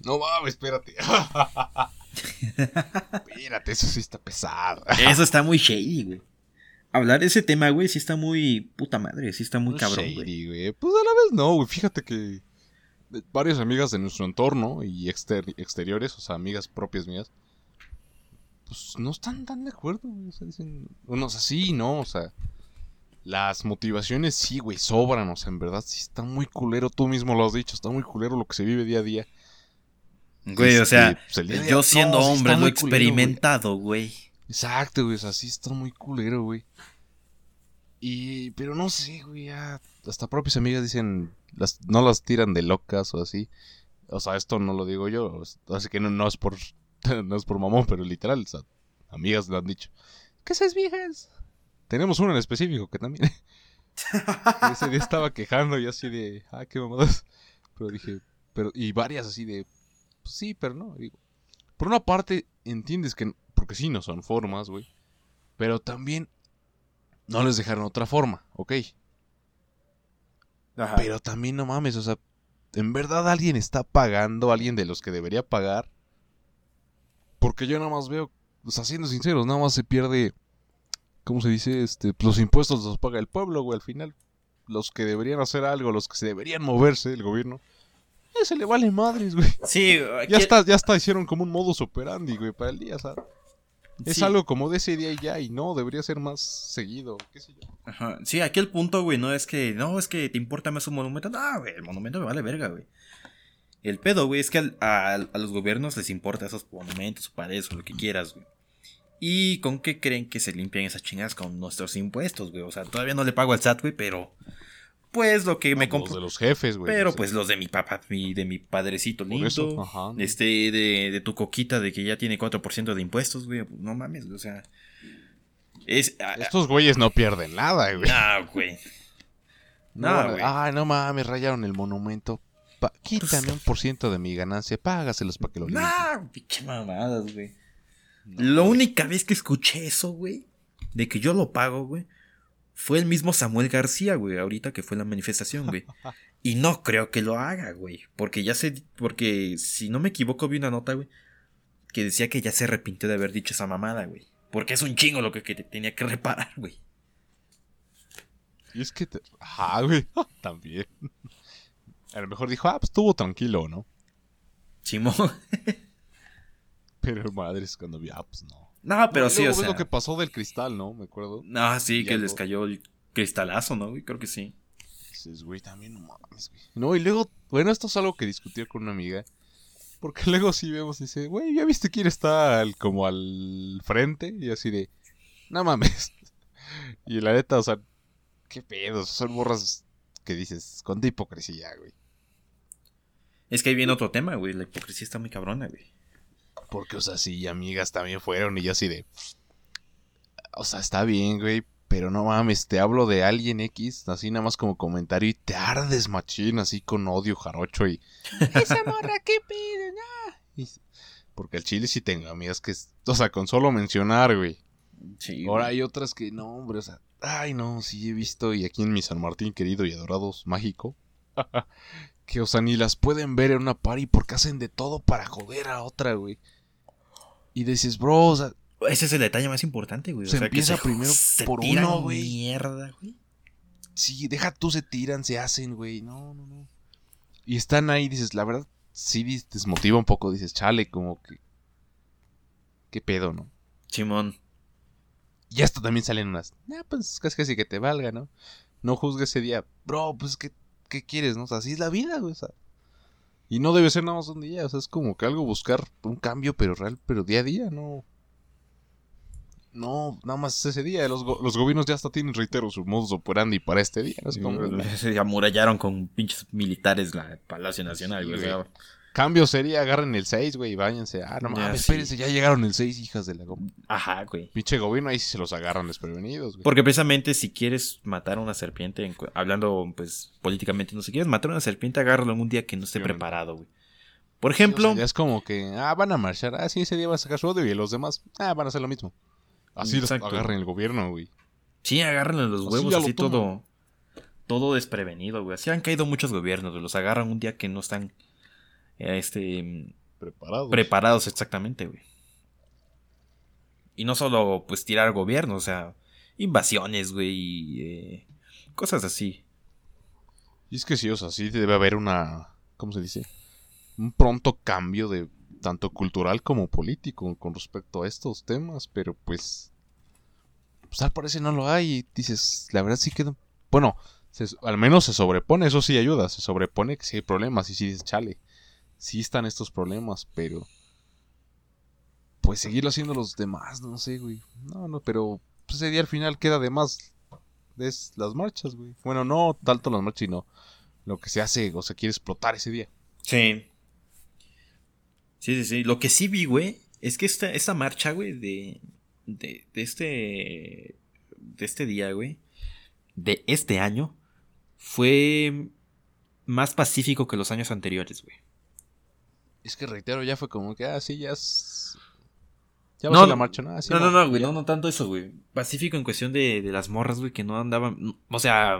No mames, espérate. <laughs> espérate, eso sí está pesado. Eso está muy shady, güey. Hablar de ese tema, güey, sí está muy puta madre, sí está muy cabrón, güey. Shady, güey. Pues a la vez no, güey. Fíjate que varias amigas de nuestro entorno y exter- exteriores, o sea, amigas propias mías, pues no están tan de acuerdo, güey. O sea, dicen, unos así, ¿no? O sea, las motivaciones sí, güey, sobran. O sea, en verdad sí está muy culero. Tú mismo lo has dicho, está muy culero lo que se vive día a día. Güey, o Este, sea, pues, a día- yo siendo no, sí hombre está lo he experimentado, güey. Exacto, güey, o sea, sí está muy culero, güey. Y, pero no sé, güey, hasta propias amigas dicen, las, no las tiran de locas o así. O sea, esto no lo digo yo, así que no, no es por, <laughs> no es por mamón, pero literal, amigas lo han dicho. ¿Qué esas viejas? Tenemos uno en específico que también. <laughs> Ese día estaba quejando y así de, ah, qué mamadas. Pero dije, pero, y varias así de, pues sí, pero no. Digo, por una parte, entiendes que, porque sí, no son formas, güey. Pero también no les dejaron otra forma, ok. Pero también no mames, o sea, en verdad alguien está pagando, alguien de los que debería pagar. Porque yo nada más veo, o sea, siendo sinceros, nada más se pierde, ¿cómo se dice? Este, pues, los impuestos los paga el pueblo, güey, al final. Los que deberían hacer algo, los que se deberían moverse, el gobierno. eh, se le vale madres, güey. Sí, Ya está, ya está, hicieron como un modus operandi, güey, para el día, o sea. Es Sí. algo como de ese día y ya, y no, debería ser más seguido, qué sé yo. Ajá. Sí, aquí el punto, güey, no es que, no, es que te importa más un monumento. No, güey, el monumento me vale verga, güey. El pedo, güey, es que al- a, a los gobiernos les importa esos monumentos, paredes o lo que quieras, güey. ¿Y con qué creen que se limpian esas chingas con nuestros impuestos, güey? O sea, todavía no le pago al SAT, güey, pero pues lo que me Los compro. de los jefes, güey. Pero pues los de mi papá, mi, de mi padrecito Por lindo. eso, ajá. Este, de, de tu coquita de que ya tiene 4% de impuestos, güey. No mames, güey, o sea. Es. ah, Estos güeyes no pierden nada, güey. ah, güey. No, No, güey. Ay, no mames, rayaron el monumento. Pa- quítame un por ciento de mi ganancia, págaselos para que lo. No, pinche mamadas, güey. La única vez que escuché eso, güey, de que yo lo pago, güey, fue el mismo Samuel García, güey, ahorita que fue la manifestación, güey. <laughs> Y no creo que lo haga, güey. Porque ya sé, porque si no me equivoco, vi una nota, güey, que decía que ya se arrepintió de haber dicho esa mamada, güey. Porque es un chingo lo que, que te tenía que reparar, güey. Y es que. te- Ajá, güey. <laughs> También. A lo mejor dijo, ah, pues estuvo tranquilo, ¿no? Simón. <laughs> Pero madres, cuando vi, ah, pues no. No, pero No, sí, o sea. lo que pasó del cristal, ¿no? Me acuerdo. No, sí, y que les cayó el cristalazo, ¿no? güey? Creo que sí. Dices, güey, también no mames, güey. No, y luego, bueno, esto es algo que discutí con una amiga. Porque <laughs> luego sí vemos y dice, güey, ¿ya viste quién está al- como al frente? Y así de, no mames. <laughs> Y la neta, o sea, qué pedos, son morras que dices, cuánta hipocresía, güey. Es que ahí viene otro tema, güey. La hipocresía está muy cabrona, güey. Porque, o sea, sí, amigas también fueron y yo así de, o sea, está bien, güey, pero no mames, te hablo de alguien X, así nada más como comentario y te ardes machín, así con odio jarocho y... <laughs> Esa morra, ¿qué pide? y- Porque el chile sí tengo amigas que, es- o sea, con solo mencionar, güey. Sí. Ahora hay otras que no, hombre, o sea, ay no, sí he visto y aquí en mi San Martín querido y adorado mágico, <laughs> que o sea, ni las pueden ver en una party porque hacen de todo para joder a otra, güey. Y dices, bro, o sea, Ese es el detalle más importante, güey. O Se sea, que empieza primero por tiran uno, güey. mierda, güey. sí, deja tú, se tiran, se hacen, güey, no, no, no. Y están ahí, dices, la verdad, sí desmotiva un poco, dices, chale, como que... ¿Qué pedo, no? Simón. Y esto también salen unas. Nah, pues casi casi que te valga, ¿no? No juzgues ese día. Bro, pues ¿qué, qué quieres, no? O sea, así es la vida, güey. o sea. Y no debe ser nada más un día. O sea, es como que algo buscar un cambio, pero real, pero día a día, no. No, nada más ese día. Los, go- los gobiernos ya hasta tienen, reitero, su modus operandi para este día. ¿no? Es como, Se amurallaron con pinches militares la Palacio Nacional, Sí, güey. o sea, cambio sería agarren el 6, güey, y váyanse. Ah, no mames, sí. espérense, ya llegaron el 6, hijas de la goma. Ajá, güey. Pinche gobierno ahí sí se los agarran desprevenidos, güey. Porque precisamente si quieres matar a una serpiente, hablando pues políticamente, no si quieres matar a una serpiente, agárralo en un día que no esté Sí, preparado, güey. Por Sí, o ejemplo, sea, ya es como que, ah, van a marchar, ah, sí, ese día va a sacar su odio y los demás, ah, van a hacer lo mismo. Así los agarren el gobierno, güey. sí, agárrenle los Así huevos así toman. todo todo desprevenido, güey. Así han caído muchos gobiernos, güey. Los agarran un día que no están este Preparados. preparados exactamente, güey. Y no solo pues tirar gobierno, o sea, invasiones, güey, eh, cosas así. y es que sí, o sea, sí debe haber una, ¿cómo se dice? Un pronto cambio de tanto cultural como político con respecto a estos temas, pero pues, pues al parecer no lo hay. Y dices, la verdad sí queda, bueno, se- al menos se sobrepone, eso sí ayuda, se sobrepone que sí hay problemas y sí dices, chale, sí están estos problemas, pero pues seguirlo haciendo los demás, no sé, güey. No, no, pero pues, ese día al final queda de más es las marchas, güey. Bueno, no tanto las marchas, sino lo que se hace o se quiere explotar ese día. Sí. Sí, sí, sí. Lo que sí vi, güey, es que esta, esta marcha, güey, de, de, de este, de este día, güey, de este año, fue más pacífico que los años anteriores, güey. Es que reitero, ya fue como que, ah, sí, ya es. Ya No, a la marcha, ¿no? No, no, no, güey, no, no tanto eso, güey. Pacífico en cuestión de, de las morras, güey, que no andaban, o sea,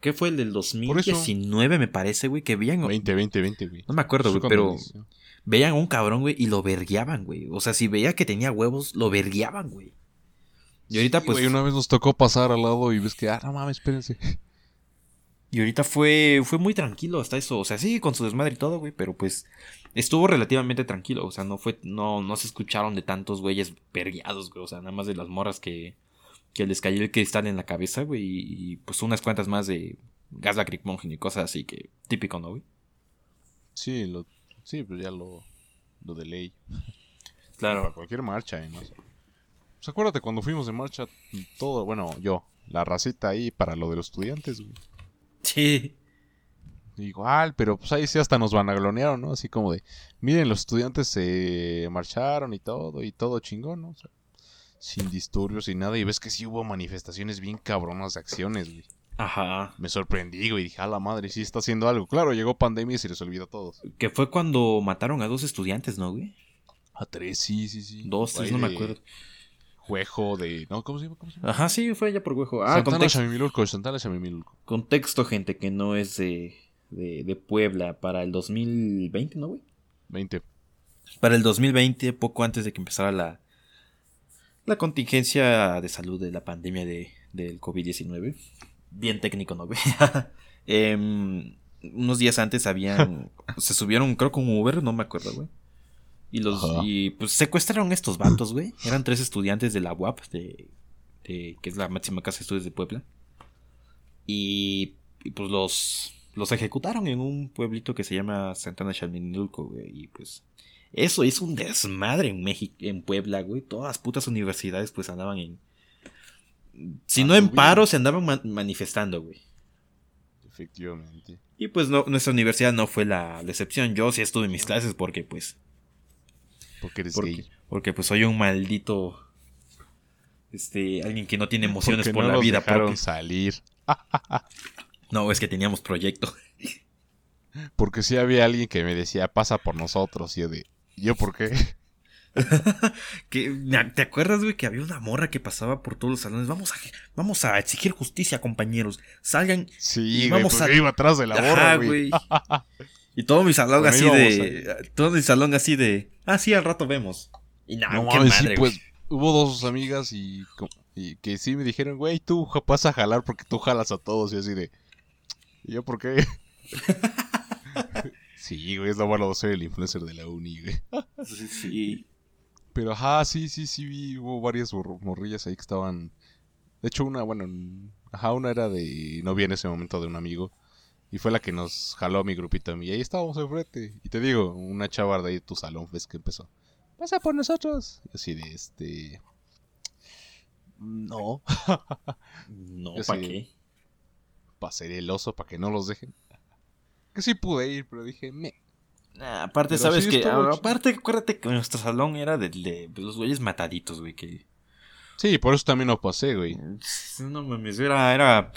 ¿qué fue el del 2019, me parece, güey? Que veían, 20, 20, 20, güey. no me acuerdo, güey, pero veían a un cabrón, güey, y lo vergueaban, güey. O sea, si veía que tenía huevos, lo vergueaban, güey. Y ahorita, Sí, pues, güey, una vez nos tocó pasar al lado y ves que, ah, no mames, espérense. Y ahorita fue, fue muy tranquilo hasta eso. O sea, sí, con su desmadre y todo, güey, pero pues estuvo relativamente tranquilo. O sea, no fue, no, no se escucharon de tantos güeyes vergueados, güey. O sea, nada más de las morras que, que les cayó el cristal en la cabeza, güey. Y, y, pues unas cuantas más de gas lacrimógeno y cosas así que típico, ¿no, güey? Sí, lo, sí, pues ya lo, lo de ley. Para Claro. cualquier marcha, ¿eh? ¿no? Pues acuérdate cuando fuimos de marcha, todo, bueno, yo, la racita ahí para lo de los estudiantes, güey. Sí. Igual, pero pues ahí sí hasta nos vanaglonearon, ¿no? Así como de, miren, los estudiantes se marcharon y todo, y todo chingón, ¿no? O sea, sin disturbios y nada, y ves que sí hubo manifestaciones bien cabronas de acciones, güey. Ajá. Me sorprendí, güey, dije, a la madre, sí está haciendo algo. Claro, llegó pandemia y se les olvidó a todos. Que fue cuando mataron a dos estudiantes, ¿no, güey? A tres, sí, sí, sí. Dos, tres, no me acuerdo. Juejo de... ¿No? ¿Cómo se llama? ¿Cómo se llama? Ajá, sí, fue allá por Huejo. Ah, Santana contexto, Xamimilulco, Santana Xamimilulco. contexto, gente, que no es de, de, de Puebla para el 2020, ¿no, güey? 20. Para el 2020, poco antes de que empezara la, la contingencia de salud de la pandemia de, del COVID-19. Bien técnico, ¿no, güey? <laughs> Em, unos días antes habían. <laughs> se subieron, creo que un Uber, no me acuerdo, güey. Y los. Ajá. Y pues secuestraron estos vatos, güey. Eran tres estudiantes de la UAP, de, de- que es la máxima casa de estudios de Puebla. Y, y, pues los. los ejecutaron en un pueblito que se llama Santana Chalminulco, güey. Y pues eso es un desmadre en México, en Puebla, güey. Todas las putas universidades pues andaban en... Si no en paro, se andaban ma- manifestando, güey. Efectivamente. Y pues no, nuestra universidad no fue la, la excepción. Yo sí estuve en mis clases porque pues... Porque eres Porque, gay. porque pues soy un maldito... Este, alguien que no tiene emociones Porque por no la nos vida dejaron propia. salir. <laughs> No, es que teníamos proyecto. <laughs> Porque sí había alguien que me decía, pasa por nosotros. Y yo de, ¿yo por qué? <laughs> Que, ¿Te acuerdas, güey, que había una morra que pasaba por todos los salones? Vamos a, vamos a exigir justicia, compañeros. Salgan. Sí, Y güey, vamos porque a- iba atrás de la Ajá, borra, güey. Y todo mi salón así de. Todo mi salón así de. Ah, sí, al rato vemos. Y nada, No qué mames, sí, madre, pues hubo dos amigas y, que sí me dijeron, güey, tú vas a jalar porque tú jalas a todos. Y así de, ¿y yo por qué? <laughs> sí, güey, es lo malo de ser el influencer de la uni, güey. Sí, sí. Pero ajá, sí, sí, sí, vi, hubo varias mor- morrillas ahí que estaban. De hecho, una, bueno, ajá, una era de novia en ese momento de un amigo. Y fue la que nos jaló a mi grupito a mí. Y ahí estábamos enfrente. Y te digo, una chava de ahí de tu salón, ves que empezó. Pasa por nosotros. Y así de este. No. <laughs> No, ¿para qué? Pasaré el oso para que no los dejen. Que sí pude ir, pero dije, me. Nah, aparte, Pero ¿sabes sí que chido. Aparte, acuérdate que nuestro salón era de, de los güeyes mataditos, güey. Que. Sí, por eso también lo pasé, güey. No mames, era, era.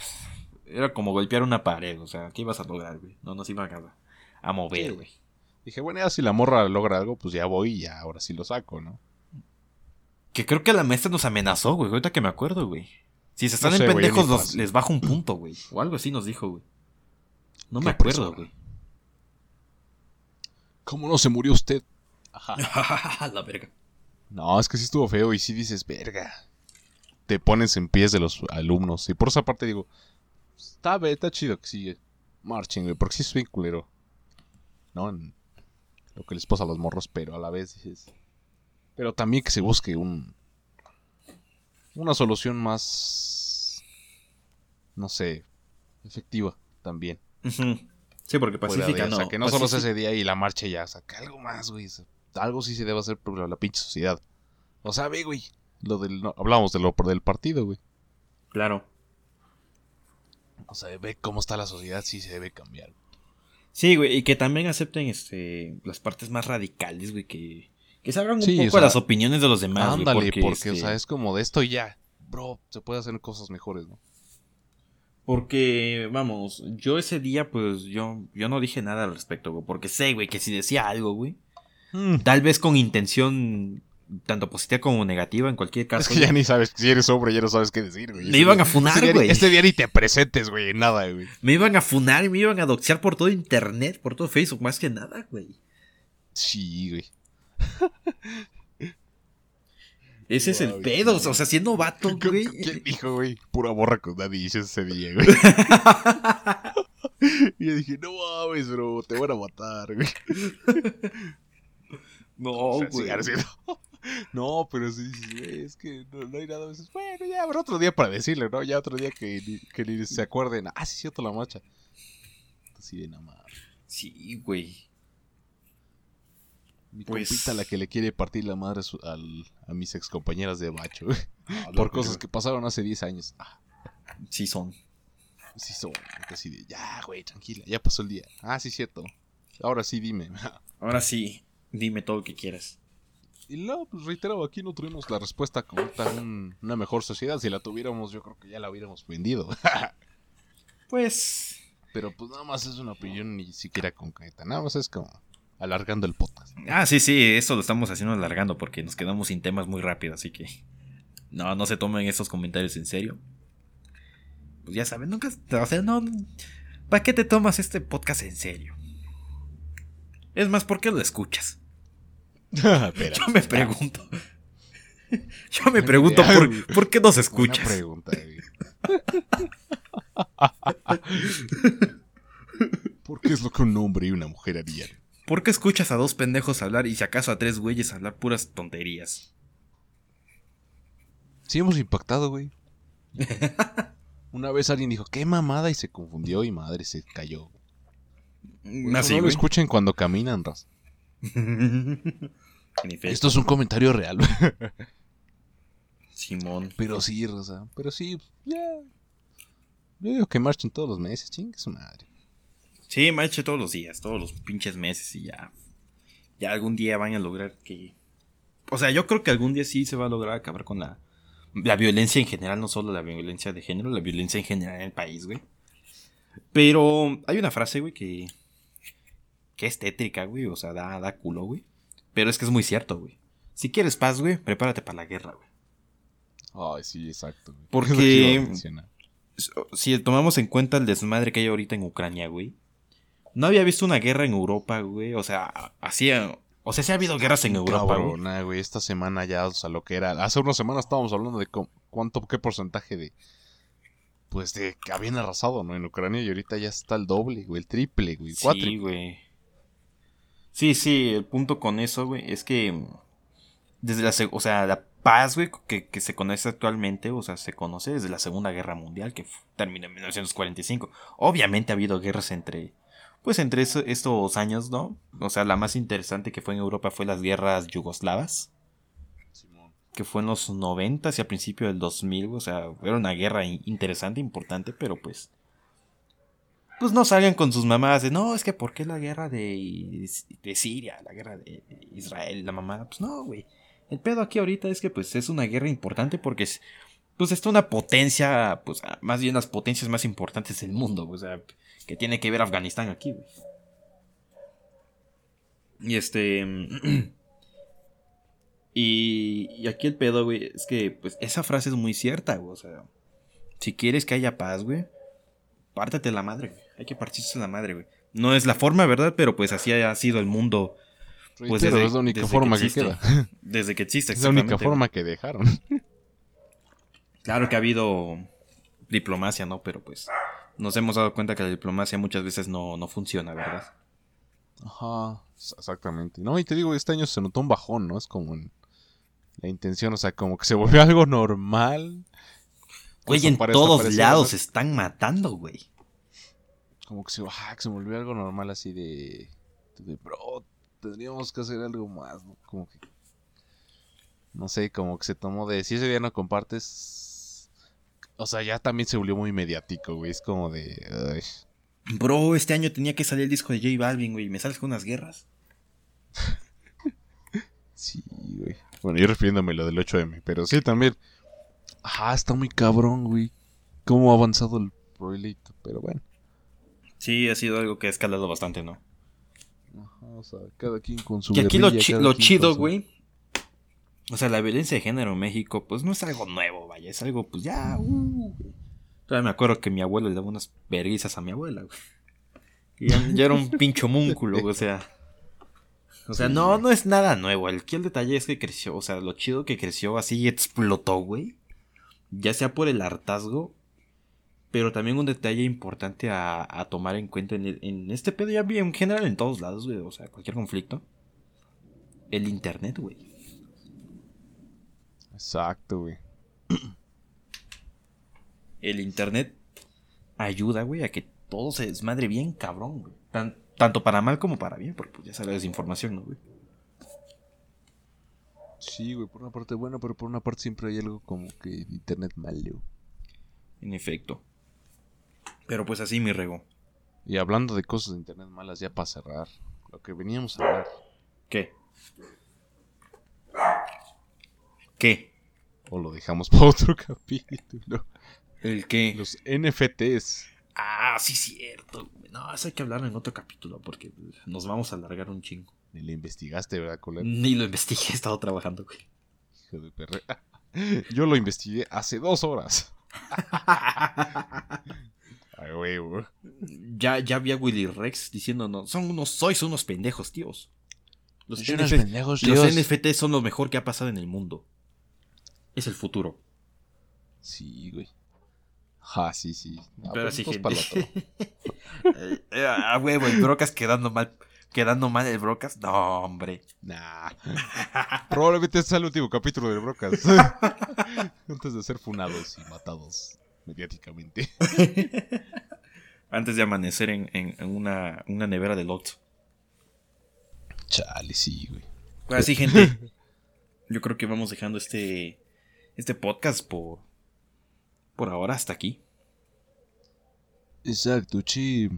Era como golpear una pared, o sea, ¿qué ibas a lograr, güey? No nos iban a, a mover, Sí. güey. Dije, bueno, ya si la morra logra algo, pues ya voy y ya ahora sí lo saco, ¿no? Que creo que la maestra nos amenazó, güey. Ahorita que me acuerdo, güey. Si se están No sé, en pendejos, los- les bajo un punto, güey. O algo así nos dijo, güey. No me acuerdo, persona. güey. ¿Cómo no se murió usted? Ajá. <laughs> la verga. No, es que sí estuvo feo y sí dices, verga. Te pones en pies de los alumnos. Y por esa parte digo, está, está chido que sigue. Marchen, güey, porque sí es bien culero. ¿No? En lo que les pasa a los morros, pero a la vez dices. Pero también que se busque un. Una solución más. No sé. Efectiva también. Sí, porque pacífica o no. sea, que no solo es ese día y la marcha ya, o sea, que algo más, güey. o algo sí se debe hacer por la pinche sociedad. O sea, ve, güey. Lo del, no, hablamos de lo del partido, güey. Claro. O sea, ve cómo está la sociedad, sí se debe cambiar. Sí, güey. Y que también acepten este las partes más radicales, güey. Que, que se abran un Sí, poco o sea, a las opiniones de los demás, güey. Ándale, porque, este, o sea, es como de esto y ya. Bro, se puede hacer cosas mejores, ¿no? Porque, vamos, yo ese día, pues, yo, yo no dije nada al respecto, güey. Porque sé, güey, que si decía algo, güey. Tal vez con intención tanto positiva como negativa, en cualquier caso. Es que ya ni sabes, si eres hombre, ya no sabes qué decir, güey. Me iban a funar, Este día güey. Este día ni te presentes, güey, nada, güey. Me iban a funar y me iban a doxear por todo internet, por todo Facebook, más que nada, güey. Sí, güey. Ese es el pedo, o sea, siendo vato, güey. ¿Quién dijo, güey? Pura borra con nadie ese día, güey. <laughs> y yo dije, no mames, bro, te van a matar, güey. No, <laughs> O sea, güey. No. Pero sí, sí, es que no, no hay nada. Bueno, ya habrá otro día para decirle, ¿no? Ya otro día que, ni- que ni se acuerden. Ah, sí, cierto, la marcha. Así de nada más. Sí, güey. Mi Pues- compita la que le quiere partir la madre su- al- a mis excompañeras de bacho. Ah, Por cosas que pasaron hace 10 años. Ah, Sí son. sí, son. Así de, ya, güey, tranquila, ya pasó el día. Ah, sí, cierto. Ahora sí, dime. Ahora sí, dime todo lo que quieras. Y no, pues reitero, aquí no tuvimos la respuesta como tal, un- una mejor sociedad. Si la tuviéramos, yo creo que ya la hubiéramos vendido. <laughs> Pues. Pero pues nada más es una opinión ni siquiera concreta. Nada más es como alargando el podcast. Ah, sí, sí, eso lo estamos haciendo alargando porque nos quedamos sin temas muy rápido, así que. No, no se tomen esos comentarios en serio. Pues ya saben, nunca. O sea, no. ¿Para qué te tomas este podcast en serio? Es más, ¿por qué lo escuchas? <laughs> Espera. Yo me pregunto. <laughs> Yo me pregunto por, por qué nos escuchas. pregunta, güey. <laughs> ¿Por qué es lo que un hombre y una mujer harían? ¿Por qué escuchas a dos pendejos hablar y si acaso a tres güeyes hablar puras tonterías? Sí hemos impactado, güey. Una vez alguien dijo, qué mamada, y se confundió y madre se cayó. Así, no lo escuchen cuando caminan, Raz. <laughs> Esto es un comentario real. Simón. pero sí, Raza. Pero sí, ya. Yo digo que marchen todos los meses, chingue su madre. Sí, marche todos los días, todos los pinches meses y ya. Ya algún día van a lograr que. O sea, yo creo que algún día sí se va a lograr acabar con la. La violencia en general, no solo la violencia de género, la violencia en general en el país, güey. Pero hay una frase, güey, que. Que es tétrica, güey. O sea, da, da culo, güey. Pero es que es muy cierto, güey. Si quieres paz, güey, prepárate para la guerra, güey. Ay, sí, exacto. güey. <laughs> Porque- si tomamos en cuenta el desmadre que hay ahorita en Ucrania, güey. No había visto una guerra en Europa, güey. O sea, así. O sea, sí ha habido guerras en Europa, güey. Cabrona, güey. Esta semana ya, o sea, lo que era. Hace unas semanas estábamos hablando de cu- cuánto, qué porcentaje de. Pues de que habían arrasado, ¿no? En Ucrania y ahorita ya está el doble, güey. El triple, güey. Cuatro. Sí, güey. Sí, sí, el punto con eso, güey, es que. mm, Desde la. O sea, la paz, güey, que, que se conoce actualmente, o sea, se conoce desde la Segunda Guerra Mundial, que terminó en 1945. Obviamente ha habido guerras entre. Pues entre eso- estos años, ¿no? O sea, la más interesante que fue en Europa fue las guerras yugoslavas. Simón. que fue en los 90 y a principio del 2000, o sea, era una guerra in- interesante, importante, pero pues pues no salgan con sus mamás de, no, es que ¿por qué la guerra de, de Siria, la guerra de Israel, la mamá? Pues no, güey. El pedo aquí ahorita es que pues es una guerra importante porque es, pues está una potencia, pues ah, más bien las potencias más importantes del mundo, o sea, que tiene que ver Afganistán aquí, güey. Y este... <clears throat> Y, y aquí el pedo, güey, es que pues esa frase es muy cierta, güey. O sea, si quieres que haya paz, güey, pártate la madre, güey. Hay que partirse la madre, güey. No es la forma, ¿verdad? Pero pues así ha sido el mundo Pues Reitero, desde- es la única forma que queda. <laughs> desde que existe. Es la única forma que dejaron. <laughs> Claro que ha habido diplomacia, ¿no? Pero pues nos hemos dado cuenta que la diplomacia muchas veces no, no funciona, ¿verdad? Ajá, exactamente. No, y te digo, este año se notó un bajón, ¿no? Es como en la intención, o sea, como que se <laughs> volvió algo normal. Güey, en todos lados se están matando, güey. Como que se, ajá, que se volvió algo normal así de, de, bro, tendríamos que hacer algo más, ¿no? Como que, no sé, como que se tomó de, si ese día no compartes, o sea, ya también se volvió muy mediático, güey, es como de, ay, Bro, este año tenía que salir el disco de J Balvin, güey. ¿Me sales con unas guerras? <laughs> sí, güey. Bueno, yo refiriéndome a lo del 8M, pero sí, también, ajá, está muy cabrón, güey, cómo ha avanzado el proyecto, pero bueno. Sí, ha sido algo que ha escalado bastante, ¿no? Ajá, o sea, cada quien con su Y aquí lo, chi- chido, güey. O sea, la violencia de género en México, pues no es algo nuevo, vaya. Es algo, pues ya. Uh. Todavía me acuerdo que mi abuelo le daba unas verguizas a mi abuela, güey. Y ya, ya era un <laughs> pincho múnculo, güey, o sea. O sea, no, no es nada nuevo. El, aquí el detalle es que creció, o sea, lo chido que creció así y explotó, güey. Ya sea por el hartazgo, pero también un detalle importante a, a tomar en cuenta en, el- en este pedo, ya en general en todos lados, güey. O sea, cualquier conflicto. El internet, güey. Exacto, güey. El internet ayuda, güey, a que todo se desmadre bien cabrón, güey. Tan- tanto para mal como para bien, porque pues ya sale desinformación, ¿no, güey? Sí, güey, por una parte bueno, pero por una parte siempre hay algo como que internet malo. En efecto. Pero pues así mi rego. Y hablando de cosas de internet malas, ya para cerrar, lo que veníamos a hablar, ¿Qué? ¿Qué? o lo dejamos <laughs> para otro capítulo, ¿El qué? los NFTs. Ah, sí, cierto. No, eso hay que hablarlo en otro capítulo porque nos vamos a alargar un chingo. Ni le investigaste, ¿verdad, Colette? Ni lo investigué, he estado trabajando, güey. Hijo de perre. <laughs> Yo lo investigué hace dos horas. <laughs> Ya, ya vi a Willy Rex diciendo, no, son unos, sois unos pendejos, tíos. Los, Son unos NF pendejos, los tíos. NFT son lo mejor que ha pasado en el mundo. Es el futuro. Sí, güey. Ja, sí, sí. Pero pues, sí, gente. <laughs> Eh, eh, ah, huevo, el Brocas quedando mal. Quedando mal el Brocas. No, hombre. Nah. Probablemente este sea el último capítulo de Brocas. <laughs> Antes de ser funados y matados mediáticamente. <laughs> <laughs> Antes de amanecer en, en- en una, una nevera de Lotto. Chale, sí, güey. Así, gente. Yo creo que vamos dejando este, este podcast por, por ahora hasta aquí. Exacto, che.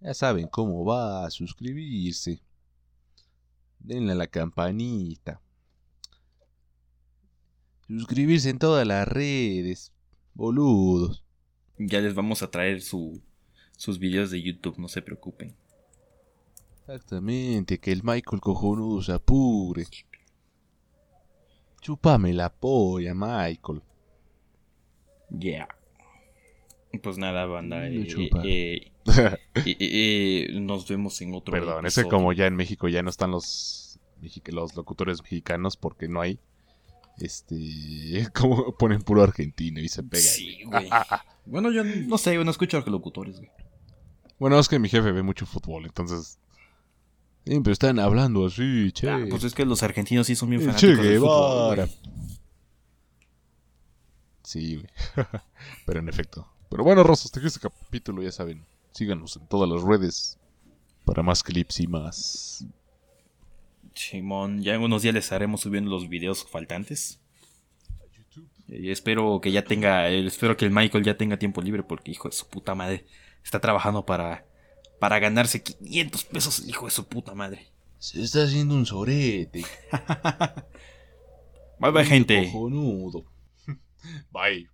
Ya saben cómo va a suscribirse. Denle a la campanita. Suscribirse en todas las redes. Boludos. Ya les vamos a traer su, sus videos de YouTube, no se preocupen. Exactamente, que el Michael cojonudo se apure. Chúpame la polla, Michael. Yeah. Pues nada, banda. Eh, chupa. eh, eh, eh, eh, nos vemos en otro Perdón, episodio. como ya en México ya no están los, los locutores mexicanos porque no hay. Este. <laughs> Como ponen puro argentino y se pega. Sí, güey. <laughs> Bueno, yo no sé, yo no escucho a los locutores, güey. Bueno, es que mi jefe ve mucho fútbol, entonces. Siempre están hablando así, che. Ah, pues es que los argentinos sí son bien Eh, fanáticos Che del fútbol, güey. Sí, güey. <laughs> Pero en efecto. Pero bueno, Rosos, te este capítulo, ya saben. Síganos en todas las redes para más clips y más. Simón, ya en unos días les estaremos subiendo los videos faltantes. Y espero que ya tenga, eh, espero que el Michael ya tenga tiempo libre porque hijo de su puta madre está trabajando para para ganarse 500 pesos, hijo de su puta madre. Se está haciendo un sorete. <laughs> Bye bye gente. Cojonudo. <laughs> Bye.